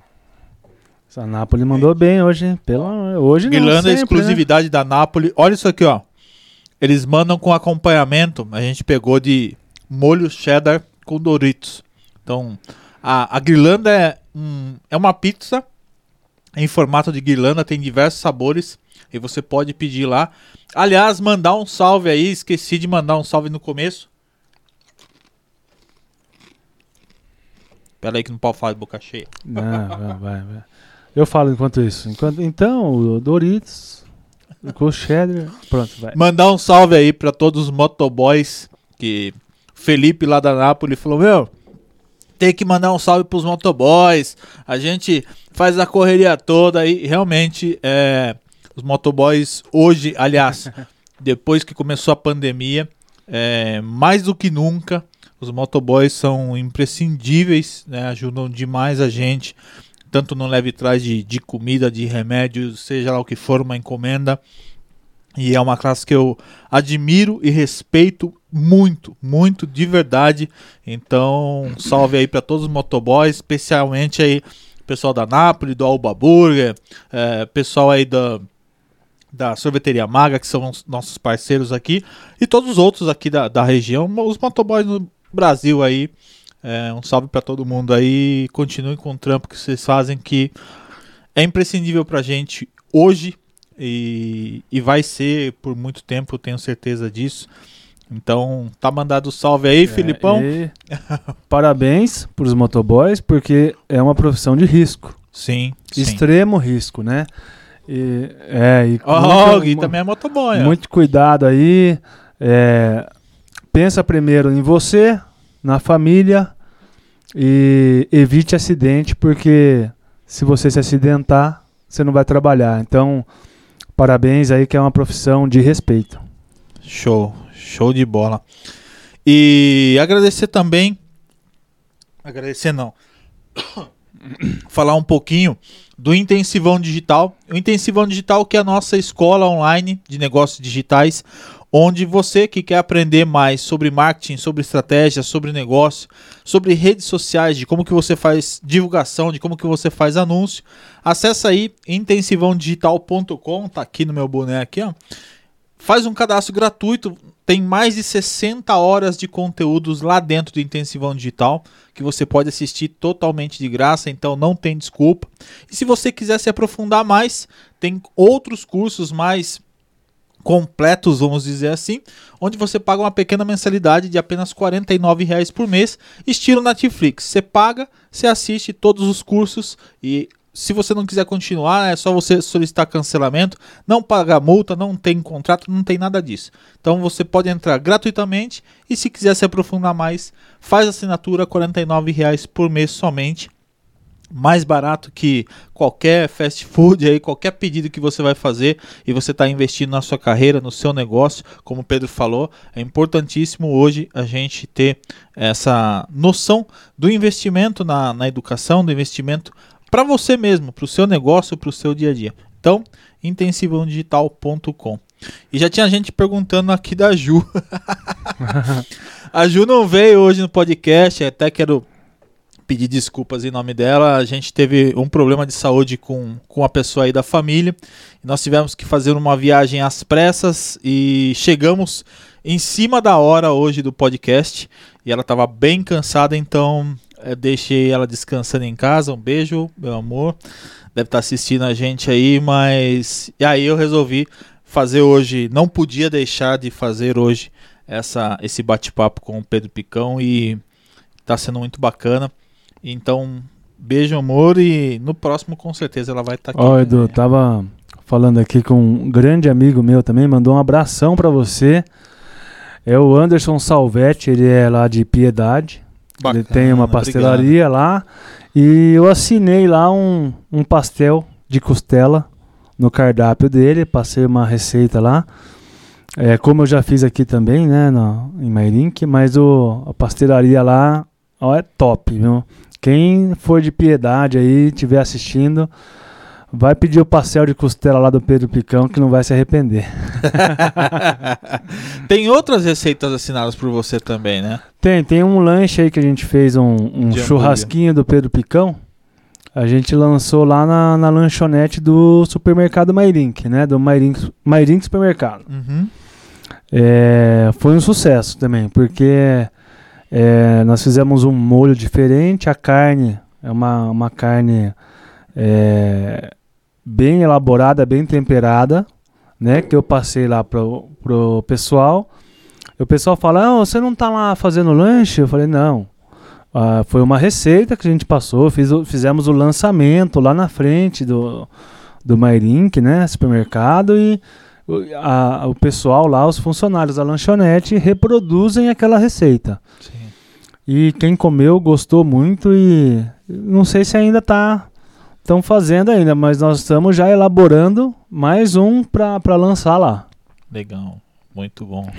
Essa Nápoles mandou bem hoje, hein? pelo hoje não, Guirlanda sempre, né? exclusividade da Nápoles. Olha isso aqui, ó. Eles mandam com acompanhamento. A gente pegou de molho cheddar com Doritos. Então, a, a guirlanda é, um, é uma pizza em formato de guirlanda, tem diversos sabores. E você pode pedir lá. Aliás, mandar um salve aí. Esqueci de mandar um salve no começo. Pera aí que não pode falar de boca cheia. Não, vai, vai, vai. Eu falo enquanto isso. Enquanto, então, o Doritos, o cheddar, pronto, vai. Mandar um salve aí pra todos os motoboys que Felipe lá da Nápoles falou, meu, tem que mandar um salve pros motoboys. A gente faz a correria toda e realmente é, os motoboys hoje, aliás, depois que começou a pandemia, é, mais do que nunca, os motoboys são imprescindíveis, né, ajudam demais a gente, tanto no leve trás de, de comida, de remédios, seja lá o que for, uma encomenda. E é uma classe que eu admiro e respeito muito, muito de verdade. Então, salve aí para todos os motoboys, especialmente aí pessoal da Nápoles, do Alba Burger, é, pessoal aí da, da Sorveteria Maga, que são os nossos parceiros aqui, e todos os outros aqui da, da região, os motoboys no Brasil aí. É, um salve para todo mundo aí. Continuem com o trampo que vocês fazem, que é imprescindível pra gente hoje e, e vai ser por muito tempo, eu tenho certeza disso. Então, tá mandado salve aí, É, Filipão. e parabéns pros motoboys, porque é uma profissão de risco. Sim, sim. Extremo risco, né? E, é, e Ó, muito- o Gui também é motoboy. Muito cuidado aí. é, pensa primeiro em você, na família e evite acidente, porque se você se acidentar, você não vai trabalhar. Então, parabéns aí que é uma profissão de respeito. Show, show de bola. E agradecer também. Agradecer não. falar um pouquinho do Intensivão Digital. O Intensivão Digital que é a nossa escola online de negócios digitais, onde você que quer aprender mais sobre marketing, sobre estratégia, sobre negócio, sobre redes sociais, de como que você faz divulgação, de como que você faz anúncio, acessa aí intensivãodigital.com, tá aqui no meu boné aqui, ó. Faz um cadastro gratuito, tem mais de 60 horas de conteúdos lá dentro do Intensivão Digital que você pode assistir totalmente de graça, então não tem desculpa. E se você quiser se aprofundar mais, tem outros cursos mais completos, vamos dizer assim, onde você paga uma pequena mensalidade de apenas R$ 49,00 por mês, estilo Netflix. Você paga, você assiste todos os cursos e se você não quiser continuar, é só você solicitar cancelamento, não paga multa, não tem contrato, não tem nada disso. Então você pode entrar gratuitamente e se quiser se aprofundar mais, faz assinatura R$ 49,00 por mês somente. Mais barato que qualquer fast food aí, qualquer pedido que você vai fazer e você está investindo na sua carreira, no seu negócio, como o Pedro falou, é importantíssimo hoje a gente ter essa noção do investimento na, na educação, do investimento para você mesmo, para o seu negócio, para o seu dia a dia. Então, intensivãodigital.com. E já tinha gente perguntando aqui da Ju. a Ju não veio hoje no podcast, até quero pedir desculpas em nome dela. A gente teve um problema de saúde com, com a pessoa aí da família. Nós tivemos que fazer uma viagem às pressas e chegamos em cima da hora hoje do podcast. E ela estava bem cansada, então eu deixei ela descansando em casa. Um beijo, meu amor. Deve estar tá assistindo a gente aí, mas. E aí eu resolvi fazer hoje. Não podia deixar de fazer hoje essa, esse bate-papo com o Pedro Picão e está sendo muito bacana. Então, beijo, amor. E no próximo, com certeza, ela vai estar tá aqui. Ó, Edu, tava falando aqui com um grande amigo meu também. Mandou um abração para você. É o Anderson Salvetti, ele é lá de Piedade. Bacana, ele tem uma pastelaria obrigado. lá. E eu assinei lá um, um pastel de costela no cardápio dele. Passei uma receita lá. É, como eu já fiz aqui também, né, no, em Mairink, mas o, a pastelaria lá ó, é top, viu? Quem for de piedade aí, estiver assistindo, Vai pedir o pastel de costela lá do Pedro Picão que não vai se arrepender. tem outras receitas assinadas por você também, né? Tem, tem um lanche aí que a gente fez, um, um churrasquinho do Pedro Picão. A gente lançou lá na, na lanchonete do supermercado Mairink, né? Do Mairink, Mairink Supermercado. Uhum. É, foi um sucesso também, porque é, nós fizemos um molho diferente, a carne é uma, uma carne é, bem elaborada, bem temperada, né? Que eu passei lá pro, pro pessoal. E o pessoal fala, ah, você não tá lá fazendo lanche? Eu falei, não. Ah, foi uma receita que a gente passou, fiz, fizemos o lançamento lá na frente do, do Mairink, né? Supermercado, e a, o pessoal lá, os funcionários da lanchonete, reproduzem aquela receita. Sim. E quem comeu gostou muito e não sei se ainda está estão fazendo ainda, mas nós estamos já elaborando mais um para lançar lá. Legal, muito bom.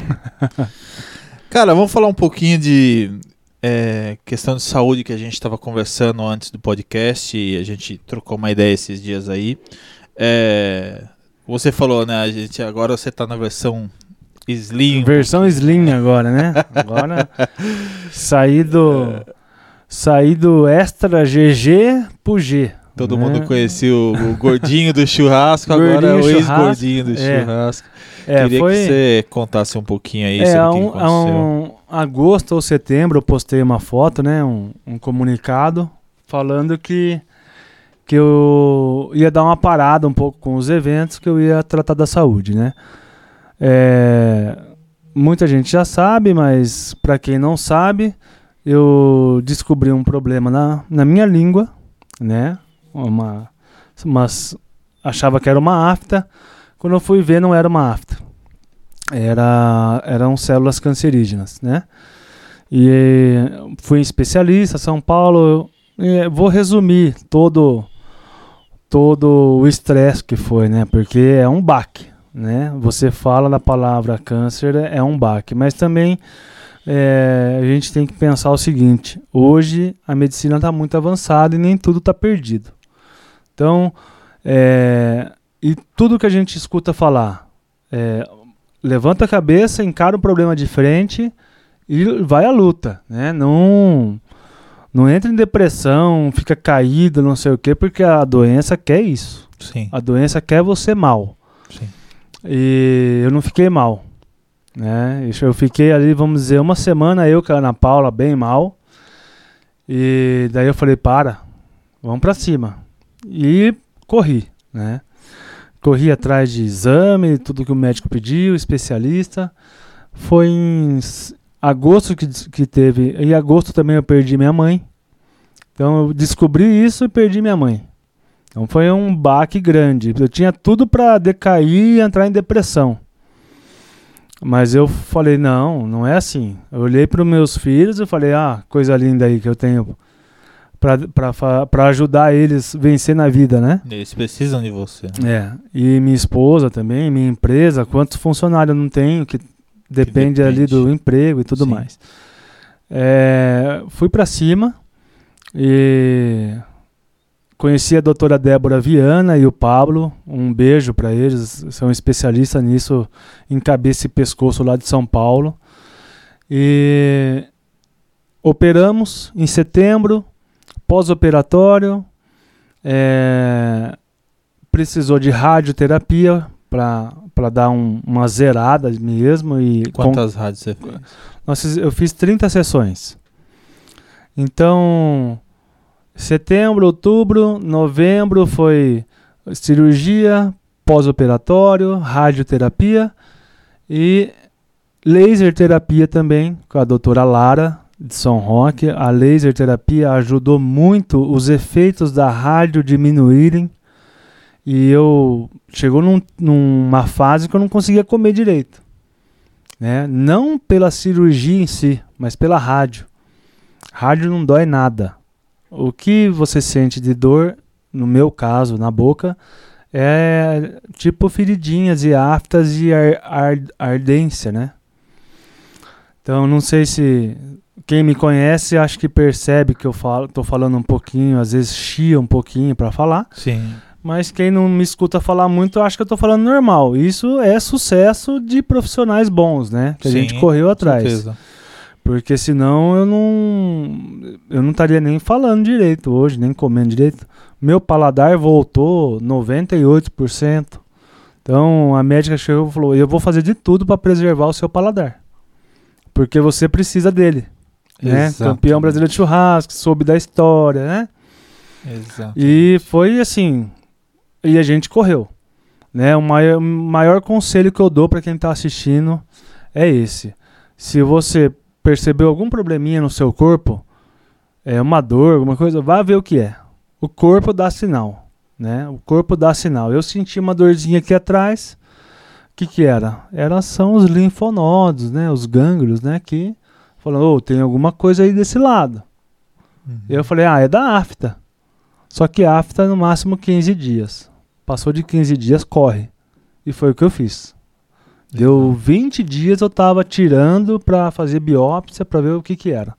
Cara, vamos falar um pouquinho de é, questão de saúde que a gente estava conversando antes do podcast e a gente trocou uma ideia esses dias aí. É, você falou, né? A gente agora você está na versão Slim. Versão Slim agora, né? Agora saí do saí do Extra GG pro G. Todo né? mundo conhecia o, o, gordinho do churrasco, agora é o ex-gordinho do é. churrasco. É, Queria foi... que você contasse um pouquinho aí é, sobre o que um, aconteceu. Um agosto ou setembro eu postei uma foto, né, um, um comunicado falando que que eu ia dar uma parada um pouco com os eventos, que eu ia tratar da saúde, né? É, muita gente já sabe, mas para quem não sabe, eu descobri um problema na, na minha língua, né? Uma, umas, achava que era uma afta. Quando eu fui ver, não era uma afta. Era, eram células cancerígenas, né? E fui especialista, São Paulo. vou resumir todo todo o estresse que foi, né? Porque é um baque, né? Você fala da palavra câncer é um baque, mas também é, a gente tem que pensar o seguinte: hoje a medicina está muito avançada e nem tudo está perdido. Então, é, e tudo que a gente escuta falar, é, levanta a cabeça, encara o problema de frente e vai à luta, né? Não, não entra em depressão, fica caído, não sei o quê, porque a doença quer isso. Sim. A doença quer você mal. Sim. E eu não fiquei mal. Né? Eu fiquei ali, vamos dizer, uma semana eu com a Ana Paula bem mal. E daí eu falei, para, vamos para cima. E corri, né? Corri atrás de exame, tudo que o médico pediu, especialista. Foi em agosto que, que teve. Em agosto também eu perdi minha mãe. Então eu descobri isso e perdi minha mãe. Então foi um baque grande. Eu tinha tudo para decair e entrar em depressão. Mas eu falei, não, não é assim. Eu olhei para os meus filhos e falei, ah, coisa linda aí que eu tenho para ajudar eles a vencer na vida, né? Eles precisam de você. É. E minha esposa também, minha empresa, quantos funcionários eu não tenho que depende, que depende. ali do emprego e tudo Sim. mais. É, fui para cima e Conheci a doutora Débora Viana e o Pablo. Um beijo para eles, são especialistas nisso, em cabeça e pescoço lá de São Paulo. E operamos em setembro, pós-operatório. É, precisou de radioterapia para dar um, uma zerada mesmo. E Quantas com, rádios você fez? Nós, eu fiz 30 sessões. Então Setembro, outubro, novembro foi cirurgia, pós-operatório, radioterapia e laser terapia também com a doutora Lara de São Roque. A laser terapia ajudou muito os efeitos da rádio diminuírem e eu chegou num, numa fase que eu não conseguia comer direito, né? Não pela cirurgia em si, mas pela rádio. Rádio não dói nada. O que você sente de dor, no meu caso, na boca, é tipo feridinhas e aftas e ar, ar, ardência, né? Então, não sei se quem me conhece acho que percebe que eu falo, tô falando um pouquinho, às vezes chia um pouquinho para falar. Sim. Mas quem não me escuta falar muito, acho que eu tô falando normal. Isso é sucesso de profissionais bons, né? Que Sim, a gente correu atrás. Certeza. Porque senão eu não eu não estaria nem falando direito hoje, nem comendo direito. Meu paladar voltou 98%. Então a médica chegou e falou: "Eu vou fazer de tudo para preservar o seu paladar. Porque você precisa dele." Né? Campeão brasileiro de churrasco, soube da história, né? Exato. E foi assim, e a gente correu. Né? O maior, maior conselho que eu dou para quem está assistindo é esse. Se você percebeu algum probleminha no seu corpo, é uma dor, alguma coisa, vá ver o que é. O corpo dá sinal, né? O corpo dá sinal. Eu senti uma dorzinha aqui atrás. O que que era? Era são os linfonodos, né? Os gânglios, né? Que falando, oh, tem alguma coisa aí desse lado. Uhum. Eu falei, ah, é da afta. Só que afta no máximo 15 dias. Passou de 15 dias, corre. E foi o que eu fiz. Deu 20 dias eu estava tirando para fazer biópsia para ver o que que era.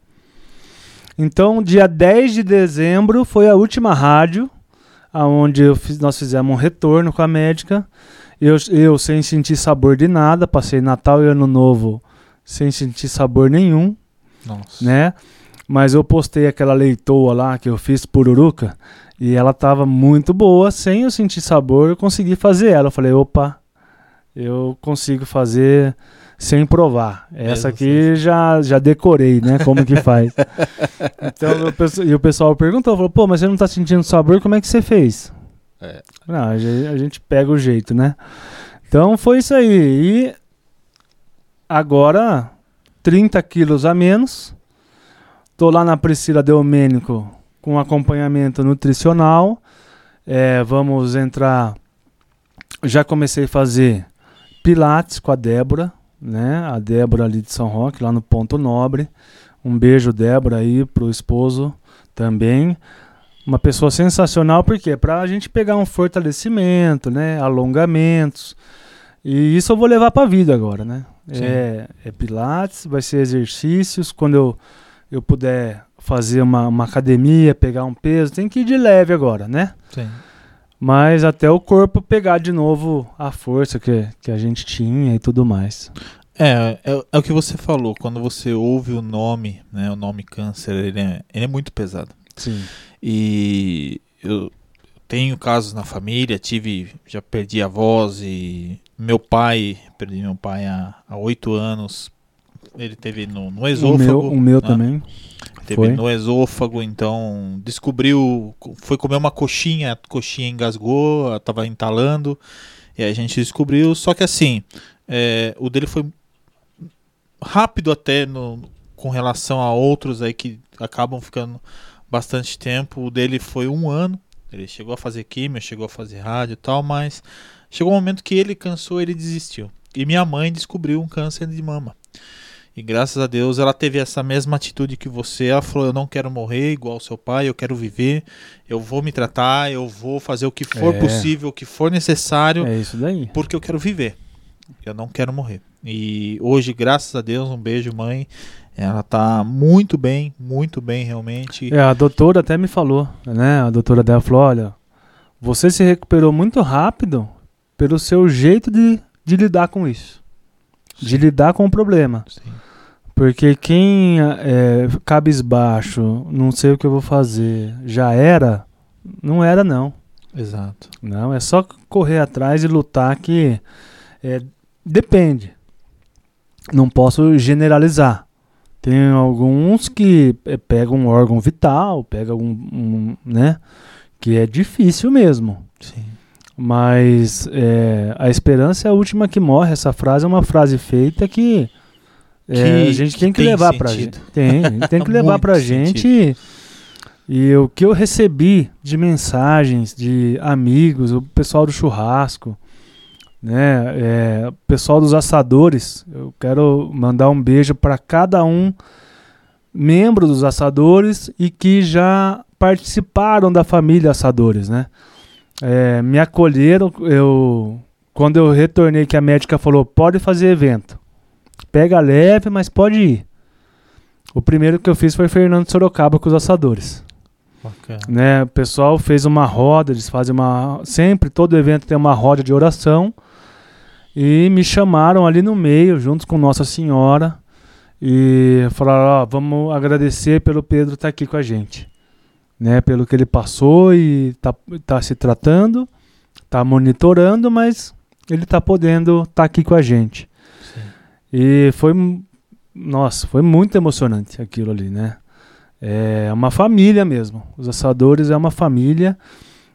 Então, dia 10 de dezembro foi a última rádio, aonde fiz, nós fizemos um retorno com a médica. Eu, eu sem sentir sabor de nada, passei Natal e Ano Novo sem sentir sabor nenhum, Nossa. né? Mas eu postei aquela leitoa lá que eu fiz pururuca e ela tava muito boa, sem eu sentir sabor, eu consegui fazer ela. Eu falei, opa, eu consigo fazer sem provar. Essa aqui já, já decorei, né? Como que faz. então, e o pessoal perguntou, falou, pô, mas você não tá sentindo sabor, como é que você fez? É. Não, a gente pega o jeito, né? Então foi isso aí. E agora, 30 quilos a menos. Tô lá na Priscila Delmênico com acompanhamento nutricional. É, vamos entrar. Já comecei a fazer Pilates com a Débora, né? A Débora ali de São Roque, lá no Ponto Nobre. Um beijo, Débora, aí pro esposo também. Uma pessoa sensacional, porque é pra gente pegar um fortalecimento, né? Alongamentos. E isso eu vou levar pra vida agora, né? É, é pilates, vai ser exercícios. Quando eu, eu puder fazer uma, uma academia, pegar um peso, tem que ir de leve agora, né? Sim. Mas até o corpo pegar de novo a força que, que a gente tinha e tudo mais. É, é, é o que você falou. Quando você ouve o nome, né? O nome câncer, ele é, ele é muito pesado. Sim. E eu tenho casos na família, tive, já perdi a voz e meu pai, perdi meu pai há oito anos. Ele teve no, no O esôfago. meu, o meu né? também. Teve Foi. no esôfago, então descobriu, foi comer uma coxinha, a coxinha engasgou, ela tava entalando, e a gente descobriu. Só que assim, é, o dele foi rápido até no, com relação a outros aí que acabam ficando bastante tempo. O dele foi um ano. Ele chegou a fazer químio, chegou a fazer rádio e tal, mas chegou um momento que ele cansou, ele desistiu. E minha mãe descobriu um câncer de mama. E graças a Deus ela teve essa mesma atitude que você. Ela falou: Eu não quero morrer igual seu pai, eu quero viver, eu vou me tratar, eu vou fazer o que for É. possível, o que for necessário, É isso daí. porque eu quero viver. Eu não quero morrer. E hoje, graças a Deus, um beijo, mãe. Ela tá muito bem, muito bem, realmente. É, a doutora até me falou, né? A doutora dela falou: olha, você se recuperou muito rápido pelo seu jeito de, de lidar com isso. De lidar com o problema. Sim. Porque quem é, cabisbaixo, não sei o que eu vou fazer, já era, não era não. Exato. Não, é só correr atrás e lutar que é, depende. Não posso generalizar. Tem alguns que é, pegam um órgão vital, pegam um, um, né? Que é difícil mesmo. Sim. Mas é, a esperança é a última que morre. Essa frase é uma frase feita que, é, Que- a gente que tem que tem levar pra sentido. gente. Tem, a gente tem que levar pra gente. E o que eu recebi de mensagens de amigos, o pessoal do churrasco, né, é, pessoal dos assadores, eu quero mandar um beijo para cada um membro dos assadores e que já participaram da família assadores, né? É, me acolheram, eu quando eu retornei que a médica falou pode fazer evento, pega leve, mas pode ir. O primeiro que eu fiz foi Fernando Sorocaba com os assadores Bacana. né? O pessoal fez uma roda, eles fazem uma. Sempre, todo evento tem uma roda de oração. E me chamaram ali no meio, juntos com Nossa Senhora. E falaram: Ó, vamos agradecer pelo Pedro estar aqui com a gente. Né? Pelo que ele passou e tá, tá se tratando, tá monitorando, mas ele tá podendo estar aqui com a gente. Sim. E foi. Nossa, foi muito emocionante aquilo ali, né? É uma família mesmo. Os assadores é uma família.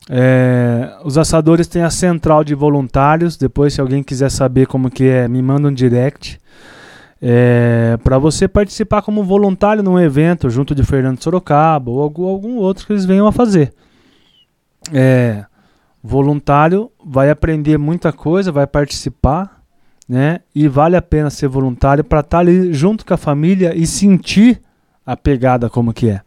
É, os assadores têm a central de voluntários. Depois, se alguém quiser saber como que é, me manda um direct. É, para você participar como voluntário num evento junto de Fernando Sorocaba ou algum, algum outro que eles venham a fazer. É, voluntário vai aprender muita coisa, vai participar, né? E vale a pena ser voluntário para estar ali junto com a família e sentir a pegada como que é.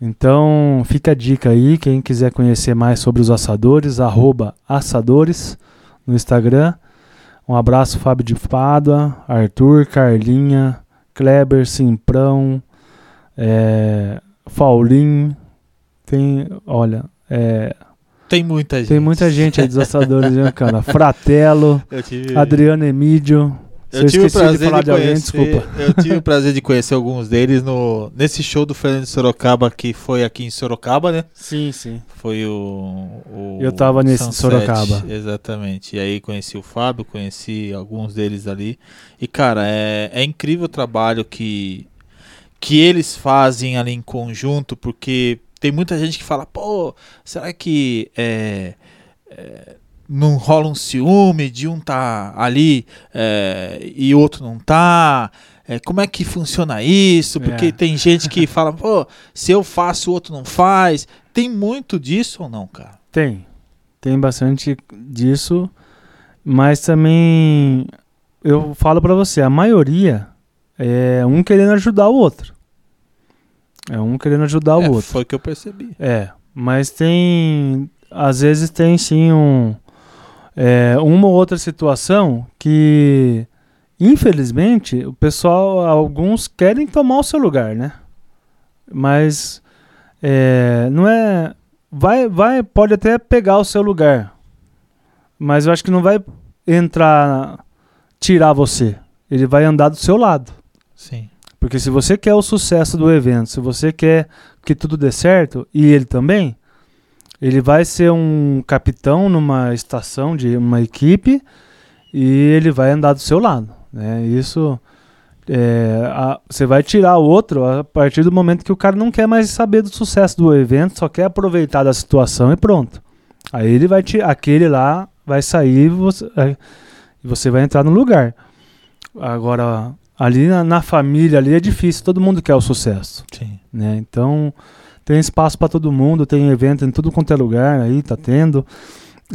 Então fica a dica aí, quem quiser conhecer mais sobre os assadores, arroba assadores no Instagram. Um abraço, Fábio de Pádua, Arthur, Carlinha, Kleber, Simprão, é, Faulim. Tem, olha, é, Tem muita gente. tem muita gente aí dos assadores, né, cara? Tive, Adriano Emídio. Eu, eu tive o prazer de falar de, alguém, conhecer, desculpa. Eu tive o prazer de conhecer alguns deles no nesse show do Fernando de Sorocaba que foi aqui em Sorocaba, né? Sim, sim. Foi o, o Eu tava nesse de Sunset, Sorocaba. Exatamente. E aí conheci o Fábio, conheci alguns deles ali. E cara, é, é incrível o trabalho que que eles fazem ali em conjunto, porque tem muita gente que fala, pô, será que é, é, não rola um ciúme de um tá ali é, e o outro não tá? É, como é que funciona isso? Porque É. tem gente que fala, pô, se eu faço, o outro não faz. Tem muito disso ou não, cara? Tem. Tem bastante disso, mas também eu falo pra você, a maioria é um querendo ajudar o outro. É um querendo ajudar o É, outro. Foi o que eu percebi. É, mas tem. Às vezes tem sim um. É, uma ou outra situação que infelizmente, o pessoal, alguns querem tomar o seu lugar, né? Mas é, não é. Vai, vai, pode até pegar o seu lugar, mas eu acho que não vai entrar, tirar você. Ele vai andar do seu lado. Sim. Porque se você quer o sucesso do evento, se você quer que tudo dê certo, e ele também, ele vai ser um capitão numa estação de uma equipe e ele vai andar do seu lado. Né? Isso é, você vai tirar o outro a partir do momento que o cara não quer mais saber do sucesso do evento, só quer aproveitar da situação e pronto. Aí ele vai te, aquele lá vai sair e você, aí você vai entrar no lugar. Agora ali na, na família ali é difícil, todo mundo quer o sucesso Sim. né? Então tem espaço para todo mundo, tem evento em tudo quanto é lugar aí, tá tendo.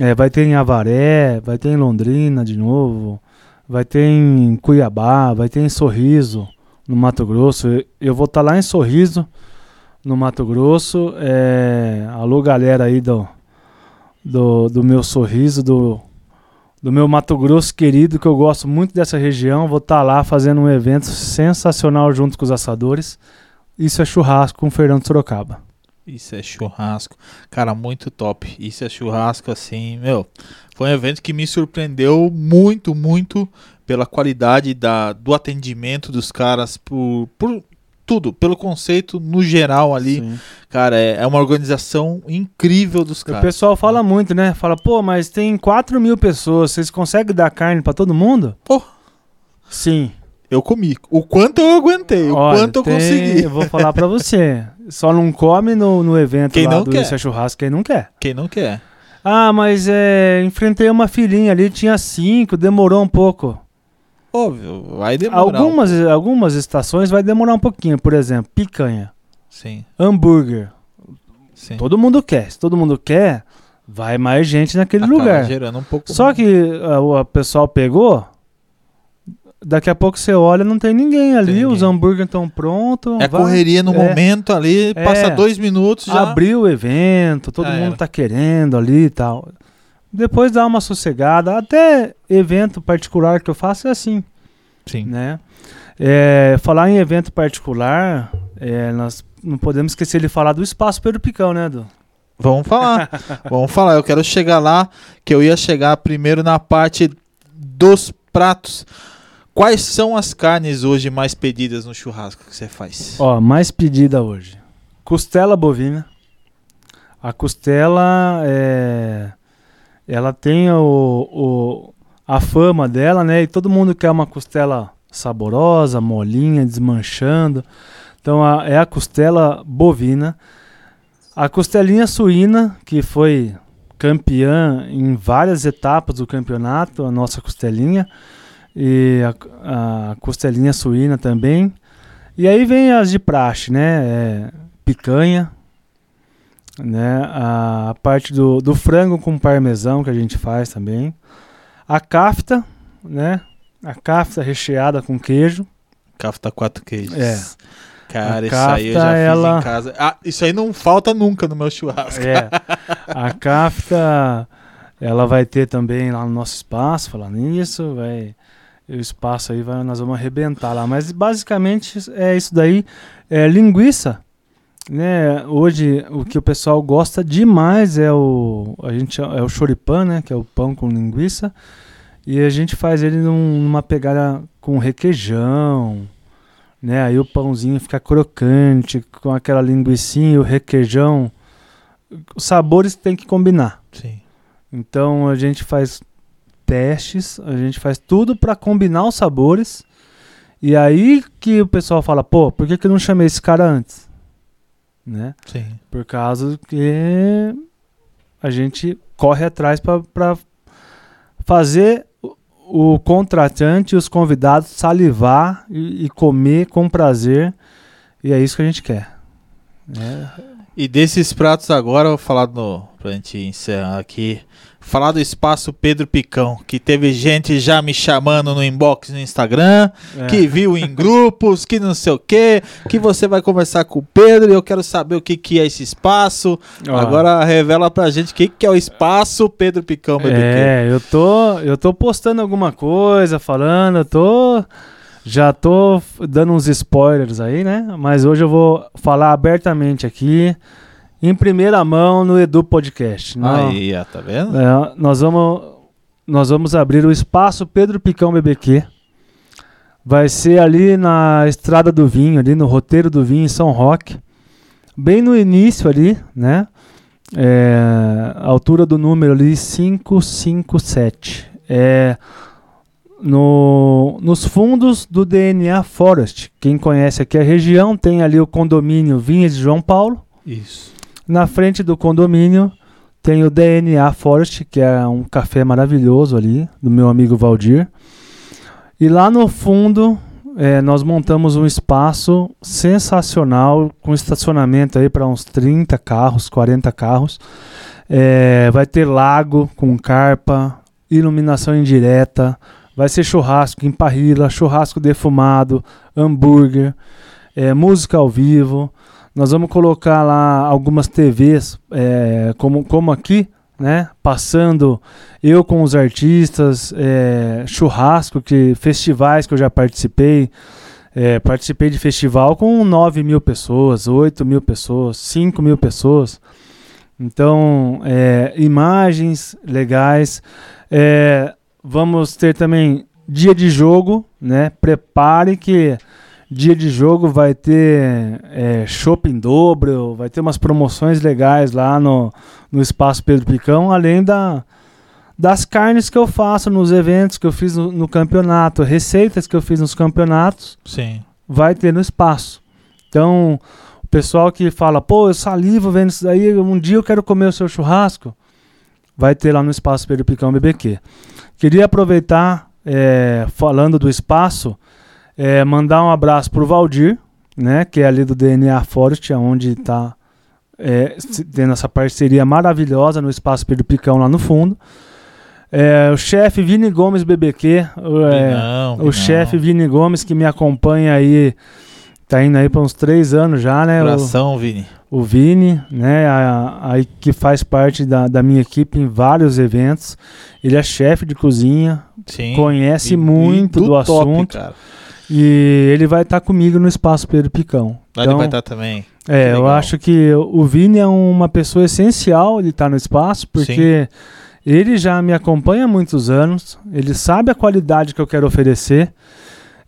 É, vai ter em Avaré, vai ter em Londrina de novo, vai ter em Cuiabá, vai ter em Sorriso, no Mato Grosso. Eu- vou estar lá em Sorriso, no Mato Grosso. É, alô, galera aí do, do, do meu Sorriso, do, do meu Mato Grosso querido, que eu gosto muito dessa região. Vou estar lá fazendo um evento sensacional junto com os assadores. Isso é churrasco com Fernando Sorocaba. Isso é churrasco. Cara, muito top. Isso é churrasco, assim, meu. Foi um evento que me surpreendeu muito, muito pela qualidade da, do atendimento dos caras, por, por tudo, pelo conceito no geral ali. Sim. Cara, é, é uma organização incrível dos O caras. pessoal fala muito, né? Fala, pô, mas tem 4 mil pessoas, vocês conseguem dar carne pra todo mundo? Pô. Sim. Eu comi. O quanto eu aguentei, o Olha, quanto eu tem- consegui. Eu vou falar pra você. Só não come no, no evento Quem lá não do quer. Churrasco quem não quer. Quem não quer? Ah, mas é, enfrentei uma filhinha ali, tinha cinco, demorou um pouco. Óbvio, vai demorar. um Algumas, algumas estações vai demorar um pouquinho, por exemplo, picanha, Sim, hambúrguer. sim. Todo mundo quer. Se todo mundo quer, vai mais gente naquele Acaba lugar. gerando um pouco Só que ah, o pessoal pegou, daqui a pouco você olha, não tem ninguém ali, Tem os ninguém. hambúrguer estão prontos. É vai, correria no é. momento ali, É. passa dois minutos já. Abriu o evento, todo Já mundo era. tá querendo ali e tal. Depois dá uma sossegada. Até evento particular que eu faço é assim, Sim. né? É, falar em evento particular, é, nós não podemos esquecer de falar do Espaço Pedro Picão, né, Edu? Vamos falar. Vamos falar. Eu quero chegar lá, que eu ia chegar primeiro na parte dos pratos. Quais são as carnes hoje mais pedidas no churrasco que você faz? Ó, mais pedida hoje. Costela bovina. A costela é, ela tem o, o- a fama dela, né? E todo mundo quer uma costela saborosa, molinha, desmanchando. Então a- é a costela bovina. A costelinha suína, que foi campeã em várias etapas do campeonato, a nossa costelinha. E a, a costelinha suína também. E aí vem as de praxe, né? É, picanha, né? A parte do, do frango com parmesão que a gente faz também. A cafta, né? A cafta recheada com queijo. Cafta quatro queijos. É. Cara, isso aí eu já kafta, fiz ela- em casa. Ah, isso aí não falta nunca no meu churrasco. É. A cafta, ela vai ter também lá no nosso espaço, falando nisso, vai. O espaço aí vai, nós vamos arrebentar lá. Mas basicamente é isso daí. É linguiça. Né, hoje o que o pessoal gosta demais é o a gente é o choripan, né, que é o pão com linguiça, e a gente faz ele num- numa pegada com requeijão, né? Aí o pãozinho fica crocante com aquela linguicinha, e o requeijão, os sabores têm que combinar. Sim. Então a gente faz testes, a gente faz tudo para combinar os sabores. E aí que o pessoal fala, pô, por que, que eu não chamei esse cara antes? Né? Sim. Por causa que a gente corre atrás para fazer o, o contratante e os convidados salivar e, e comer com prazer. E é isso que a gente quer. né? E desses pratos agora, eu vou falar no, pra gente encerrar aqui. Falar do espaço Pedro Picão, que teve gente já me chamando no inbox no Instagram, É. que viu em grupos, que não sei o que, que você vai conversar com o Pedro e eu quero saber o que, que é esse espaço. Ó, Agora revela pra gente o que, que é o espaço Pedro Picão BBQ. É, eu tô, eu tô postando alguma coisa, falando, eu tô já tô dando uns spoilers aí, né? Mas hoje eu vou falar abertamente aqui, em primeira mão no Edu Podcast. Não- Aí, ó, tá vendo? É, nós vamos nós vamos abrir o espaço Pedro Picão BBQ. Vai ser ali na Estrada do Vinho, ali no roteiro do Vinho em São Roque. Bem no início ali, né? É, a altura do número ali 557. É no, nos fundos do DNA Forest. Quem conhece aqui a região tem ali o condomínio Vinhas de João Paulo. Isso. Na frente do condomínio tem o DNA Forest, que é um café maravilhoso ali, do meu amigo Valdir. E lá no fundo é, nós montamos um espaço sensacional, com estacionamento aí para uns 30 carros, 40 carros. É, vai ter lago com carpa, iluminação indireta, vai ser churrasco em parrilla, churrasco defumado, hambúrguer, é, música ao vivo. Nós vamos colocar lá algumas TVs, é, como, como aqui, né? Passando eu com os artistas, é, churrasco, que festivais que eu já participei. É, participei de festival com 9 mil pessoas, 8 mil pessoas, 5 mil pessoas. Então, é, imagens legais. É, vamos ter também dia de jogo, né? Prepare que dia de jogo vai ter é, shopping dobro, vai ter umas promoções legais lá no, no Espaço Pedro Picão, além da, das carnes que eu faço nos eventos que eu fiz no, no campeonato, receitas que eu fiz nos campeonatos, Sim. vai ter no espaço. Então, o pessoal que fala, pô, eu salivo vendo isso daí, um dia eu quero comer o seu churrasco, vai ter lá no Espaço Pedro Picão BBQ. Queria aproveitar, é, falando do espaço, é, mandar um abraço pro Valdir, né, que é ali do DNA Forest, onde está tendo essa parceria maravilhosa no Espaço Pedro Picão lá no fundo. É, o chefe Vini Gomes BBQ, o, é, Não, o chefe Vini Gomes que me acompanha aí, tá indo aí para uns três anos já, né? O, Abração, Vini. o Vini, né? A, a- que faz parte da, da minha equipe em vários eventos. Ele é chefe de cozinha, Sim. conhece muito do, top, assunto Cara. E ele vai estar comigo no Espaço Pedro Picão. Lá ele vai estar também. É, eu acho que o Vini é uma pessoa essencial ele estar no espaço, porque ele já me acompanha há muitos anos, ele sabe a qualidade que eu quero oferecer.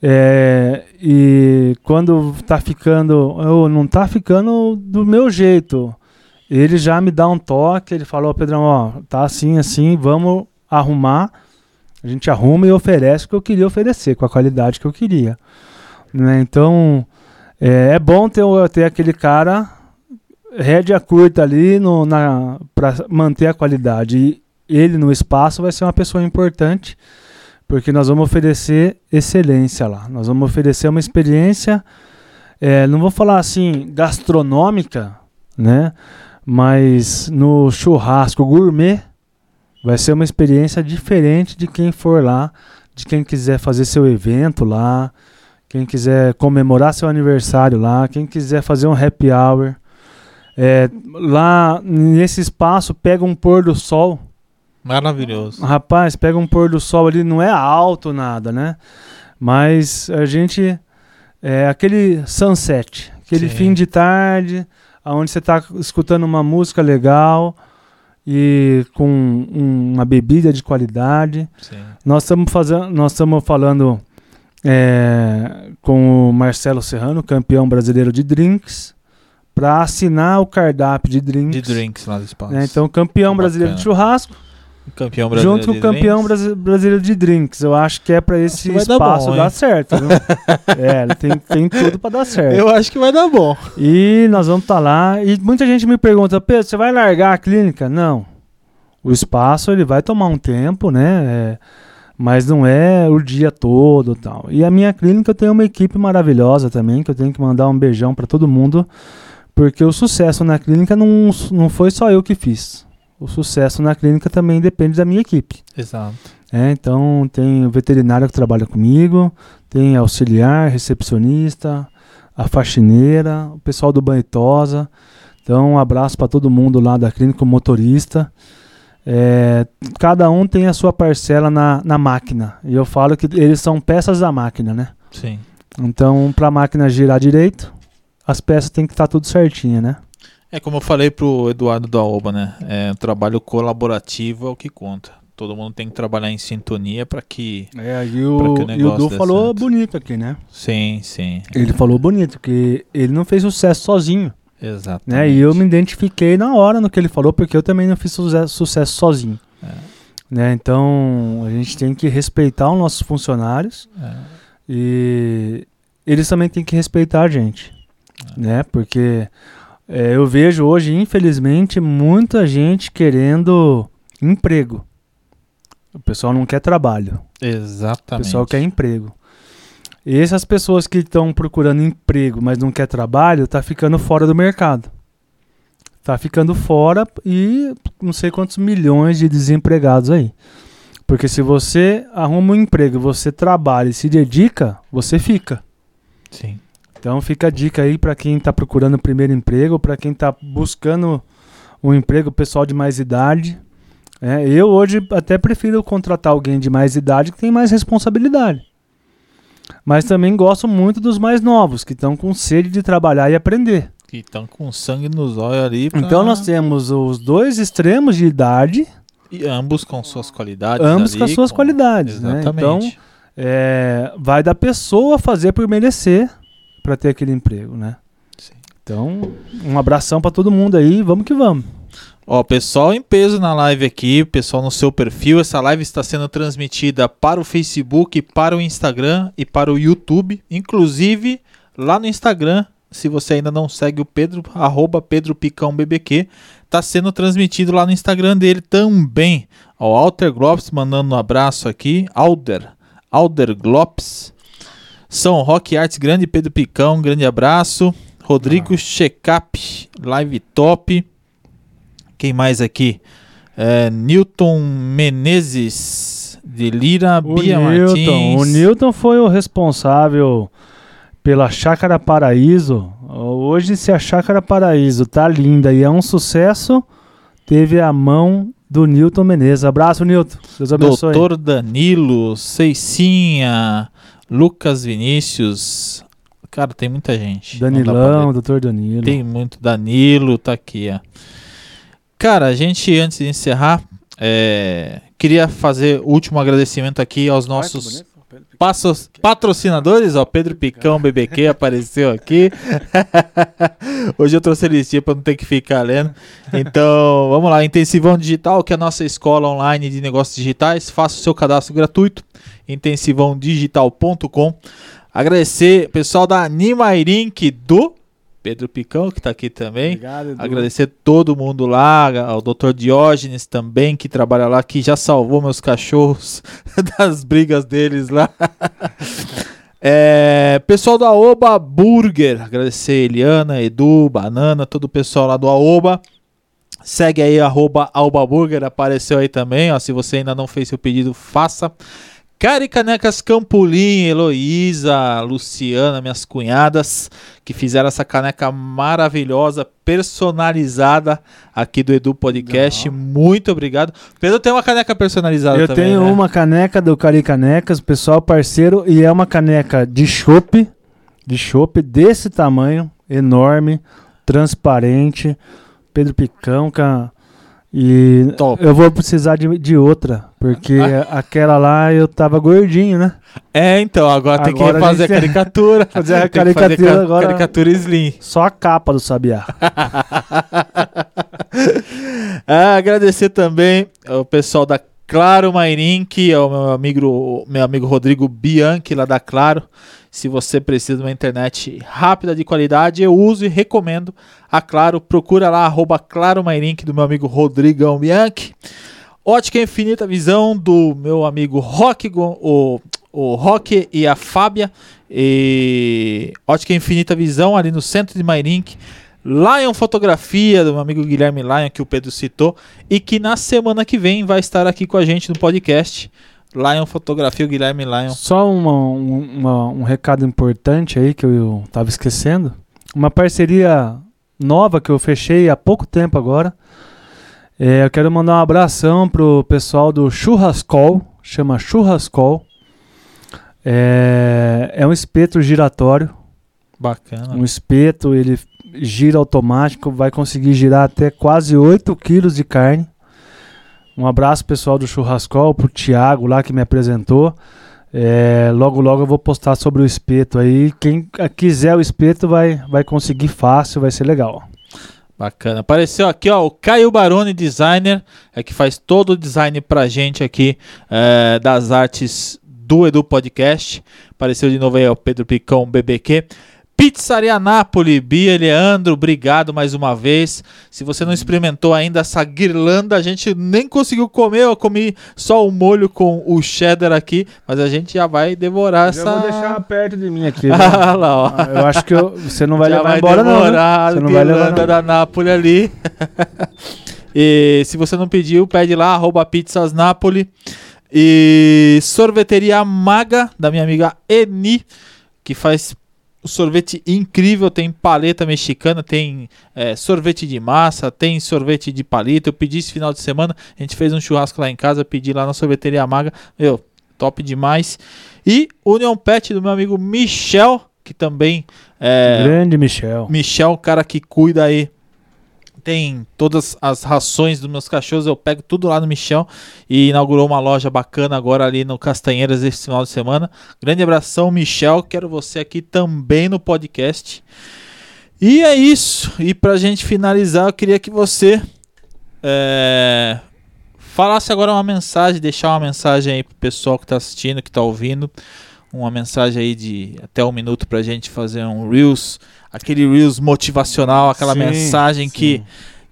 é, e quando tá ficando, ou não tá ficando do meu jeito, ele já me dá um toque, ele falou, Pedrão, ó, tá assim, assim, vamos arrumar. A gente arruma e oferece o que eu queria oferecer, com a qualidade que eu queria. Né? Então, é, é bom ter, ter aquele cara rédea curta ali para manter a qualidade. E ele no espaço vai ser uma pessoa importante, porque nós vamos oferecer excelência lá. Nós vamos oferecer uma experiência, é, não vou falar assim gastronômica, né? Mas no churrasco gourmet vai ser uma experiência diferente de quem for lá, de quem quiser fazer seu evento lá, quem quiser comemorar seu aniversário lá, quem quiser fazer um happy hour. É, lá nesse espaço pega um pôr do sol. Maravilhoso. Rapaz, pega um pôr do sol ali, não é alto nada, né? Mas a gente. É aquele sunset, aquele Sim. fim de tarde, onde você está escutando uma música legal e com um- uma bebida de qualidade. Sim. Nós estamos fazendo, nós estamos falando é, com o Marcelo Serrano, campeão brasileiro de drinks, para assinar o cardápio de drinks. De drinks lá do espaço. né? Então, campeão Bacana. brasileiro de churrasco, campeão brasileiro. junto com o campeão drinks. brasileiro de drinks. Eu acho que é para esse vai dar espaço bom, dar certo. viu? é, tem, tem tudo para dar certo. Eu acho que vai dar bom. E nós vamos estar lá. E muita gente me pergunta, Pedro, você vai largar a clínica? Não. O espaço ele vai tomar um tempo, né? É, mas não é o dia todo tal. E a minha clínica tem uma equipe maravilhosa também, que eu tenho que mandar um beijão para todo mundo, Porque o sucesso na clínica não, não foi só eu que fiz. O sucesso na clínica também depende da minha equipe. Exato. É, então tem o veterinário que trabalha comigo, tem auxiliar, recepcionista, a faxineira, o pessoal do banho e tosa. Então um abraço para todo mundo lá da clínica, o motorista. É, cada um tem a sua parcela na, na máquina. E eu falo que eles são peças da máquina, né? Sim. Então, para a máquina girar direito, as peças têm que estar tá tudo certinho, né? É como eu falei pro Eduardo da Oba, né? É, o trabalho colaborativo é o que conta. Todo mundo tem que trabalhar em sintonia para que. É, e o, o e o Du falou certo. bonito aqui, né? Sim, sim. Ele falou bonito, que ele não fez sucesso sozinho. Exatamente. Né? E eu me identifiquei na hora no que ele falou, porque eu também não fiz sucesso, sucesso sozinho. É. Né? Então, a gente tem que respeitar os nossos funcionários é. e eles também têm que respeitar a gente. É. Né? Porque é, eu vejo hoje, infelizmente, muita gente querendo emprego. O pessoal não quer trabalho. Exatamente. O pessoal quer emprego. E essas pessoas que estão procurando emprego, mas não quer trabalho, tá ficando fora do mercado. Tá ficando fora e não sei quantos milhões de desempregados aí. Porque se você arruma um emprego, você trabalha e se dedica, você fica. Sim. Então fica a dica aí para quem está procurando o primeiro emprego, para quem está buscando um emprego, pessoal de mais idade. É, eu hoje até prefiro contratar alguém de mais idade que tem mais responsabilidade. Mas também gosto muito dos mais novos, que estão com sede de trabalhar e aprender. Que estão com sangue nos olhos ali. Pra... Então nós temos os dois extremos de idade. E ambos com suas qualidades. Ambos ali, com as suas com... qualidades. Exatamente. Né? Então é, vai da pessoa fazer por merecer para ter aquele emprego, né? Sim. Então, um abração para todo mundo aí, vamos que vamos. Ó, pessoal em peso na live aqui, pessoal no seu perfil. Essa live está sendo transmitida para o Facebook, para o Instagram e para o YouTube. Inclusive, lá no Instagram, se você ainda não segue o Pedro, arroba Pedro Picão BBQ, está sendo transmitido lá no Instagram dele também. Ó, Alter Glopes mandando um abraço aqui. Alder, Alder Glopes. São Rock Arts, grande Pedro Picão, grande abraço. Rodrigo ah. Checkup, live top. Quem mais aqui? É, Newton Menezes, de Lira, o Bia Newton, Martins. O Newton foi o responsável pela Chácara Paraíso. Hoje, se a Chácara Paraíso tá linda e é um sucesso, teve a mão do Newton Menezes. Abraço, Newton. Deus abençoe. Doutor Danilo, Ceicinha, Lucas Vinícius. Cara, tem muita gente. Danilão, doutor Danilo. Tem muito Danilo, tá aqui, ó. Cara, a gente, antes de encerrar, é, queria fazer o último agradecimento aqui aos nossos passos, patrocinadores. Ó, Pedro Picão, BBQ, apareceu aqui. Hoje eu trouxe a listinha para não ter que ficar lendo. Então, vamos lá. Intensivão Digital, que é a nossa escola online de negócios digitais. Faça o seu cadastro gratuito. intensivãodigital.com. Agradecer pessoal da Animairink do Pedro Picão, que está aqui também. Obrigado, Edu. Agradecer todo mundo lá, ao Dr. Diógenes também, que trabalha lá, que já salvou meus cachorros das brigas deles lá. é, pessoal do Aoba Burger, agradecer Eliana, Edu, Banana, todo o pessoal lá do Aoba. Segue aí, arroba Alba Burger, apareceu aí também. Ó, se você ainda não fez seu pedido, faça. Cari Canecas Campolim, Heloísa, Luciana, minhas cunhadas, que fizeram essa caneca maravilhosa, personalizada aqui do Edu Podcast. Não. Muito obrigado. Pedro tem uma caneca personalizada Eu também. Eu tenho né? uma caneca do Cari Canecas, pessoal parceiro, e é uma caneca de chopp, de chopp desse tamanho, enorme, transparente. Pedro Picão, com a e Top. eu vou precisar de, de outra, porque ah. aquela lá eu tava gordinho, né? É, então, agora, agora tem que fazer a, caricatura. fazer a caricatura fazer agora. Caricatura slim. Só a capa do Sabiá. ah, agradecer também ao pessoal da Claro Mairink, ao meu amigo, meu amigo Rodrigo Bianchi, lá da Claro. Se você precisa de uma internet rápida de qualidade, eu uso e recomendo a Claro. Procura lá, arroba do meu amigo Rodrigão Bianchi. Ótica Infinita Visão, do meu amigo Rock, o, o Rock e a Fábia. E Ótica Infinita Visão, ali no centro de Mairink. Lion Fotografia, do meu amigo Guilherme Lion, que o Pedro citou, e que na semana que vem vai estar aqui com a gente no podcast. Lion Fotografia, o Guilherme Lion. Só uma, um, uma, um recado importante aí que eu tava esquecendo. Uma parceria nova que eu fechei há pouco tempo agora. É, eu quero mandar um abração pro pessoal do Churrascol, chama Churrascol. É, é um espeto giratório. Bacana. Um espeto, ele gira automático, vai conseguir girar até quase 8 quilos de carne. Um abraço pessoal do Churrascol, pro Thiago lá que me apresentou. É, logo logo eu vou postar sobre o espeto aí. Quem quiser o espeto vai, vai conseguir fácil, vai ser legal. Bacana. Apareceu aqui, ó, o Caio Baroni Designer, é que faz todo o design pra gente aqui é, das artes do Edu Podcast. Apareceu de novo aí o Pedro Picão BBQ. Pizzaria Napoli, Bia Leandro, obrigado mais uma vez. Se você não experimentou ainda essa guirlanda, a gente nem conseguiu comer, eu comi só o molho com o cheddar aqui, mas a gente já vai devorar essa. Eu vou deixar perto de mim aqui. ah, lá, ó. Eu acho que eu, você não vai já levar vai embora não. Né? Você a não vai levar não. da Napoli ali. e se você não pediu, pede lá, arroba pizzas. E sorveteria Maga, da minha amiga Eni, que faz sorvete incrível, tem paleta mexicana, tem é, sorvete de massa, tem sorvete de palito. Eu pedi esse final de semana, a gente fez um churrasco lá em casa, pedi lá na sorveteria Maga. Meu, top demais. E Union Pet do meu amigo Michel, que também é, Grande Michel. Michel, o cara que cuida aí. Tem todas as rações dos meus cachorros, eu pego tudo lá no Michel e inaugurou uma loja bacana agora ali no Castanheiras esse final de semana. Grande abração, Michel. Quero você aqui também no podcast. E é isso. E pra gente finalizar, eu queria que você é, falasse agora uma mensagem, deixar uma mensagem aí pro pessoal que tá assistindo, que tá ouvindo. Uma mensagem aí de até um minuto pra gente fazer um Reels, aquele Reels motivacional, aquela Sim, mensagem que, sim.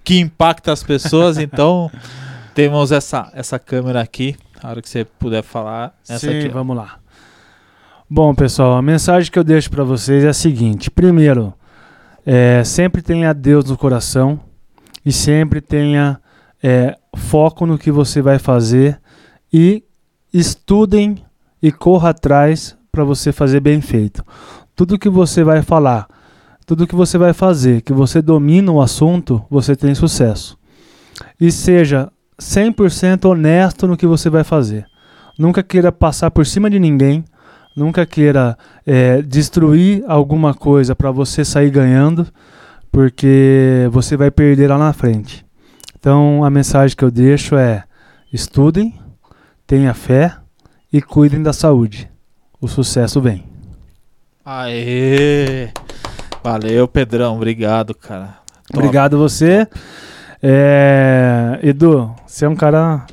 que impacta as pessoas. Então, temos essa, essa câmera aqui. A hora que você puder falar, essa Sim, aqui. vamos lá. Bom, pessoal, a mensagem que eu deixo para vocês é a seguinte: primeiro, é, sempre tenha Deus no coração e sempre tenha é, foco no que você vai fazer e estudem e corra atrás para você fazer bem feito. Tudo que você vai falar, tudo que você vai fazer, que você domina o assunto, você tem sucesso. E seja 100% honesto no que você vai fazer. Nunca queira passar por cima de ninguém. Nunca queira é, destruir alguma coisa para você sair ganhando, porque você vai perder lá na frente. Então a mensagem que eu deixo é: estudem, tenha fé e cuidem da saúde. O sucesso vem. Aê! Valeu, Pedrão. Obrigado, cara. Top. Obrigado você. É, Edu, você é um cara.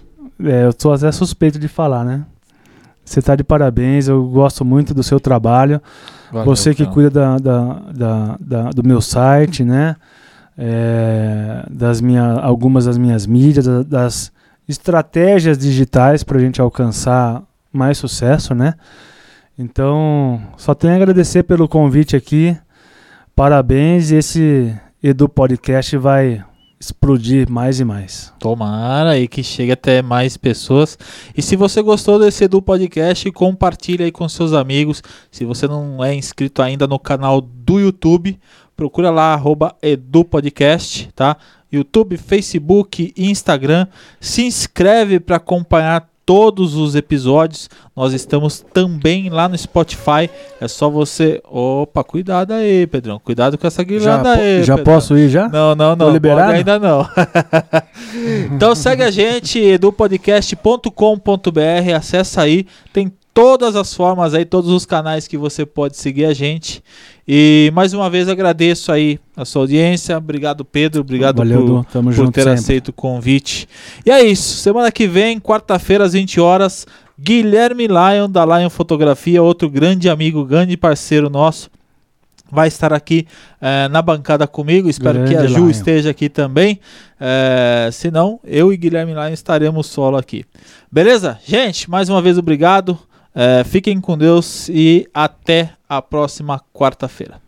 é, eu sou até suspeito de falar, né? Você tá de parabéns, eu gosto muito do seu trabalho. Valeu, você que cara. cuida da, da- da- da- do meu site, né? É, das minha, algumas das minhas mídias, da- das estratégias digitais para a gente alcançar mais sucesso, né? Então, só tenho a agradecer pelo convite aqui. Parabéns e esse Edu Podcast vai explodir mais e mais. Tomara aí que chegue até mais pessoas. E se você gostou desse Edu Podcast, compartilha aí com seus amigos. Se você não é inscrito ainda no canal do YouTube, procura lá arroba Edu Podcast, tá? YouTube, Facebook, Instagram. Se inscreve para acompanhar todos os episódios. Nós estamos também lá no Spotify. É só você. Opa, cuidado aí, Pedrão. Cuidado com essa Já, guirlanda po- aí. já Pedrão. posso ir já? Não, não, Tô não. liberado? ainda não. então segue a gente, edupodcast.com.br, acessa aí, tem todas as formas aí, todos os canais que você pode seguir a gente. E mais uma vez agradeço aí a sua audiência. Obrigado, Pedro. Obrigado Valeu, por, por ter sempre. aceito o convite. E é isso. Semana que vem, quarta-feira, às 20 horas, Guilherme Lion, da Lion Fotografia, outro grande amigo, grande parceiro nosso, vai estar aqui eh, na bancada comigo. Espero que a Grande Ju Lion. esteja aqui também. Eh, se não, eu e Guilherme Lion estaremos solo aqui. Beleza? Gente, mais uma vez obrigado. Eh, fiquem com Deus e até a próxima quarta-feira.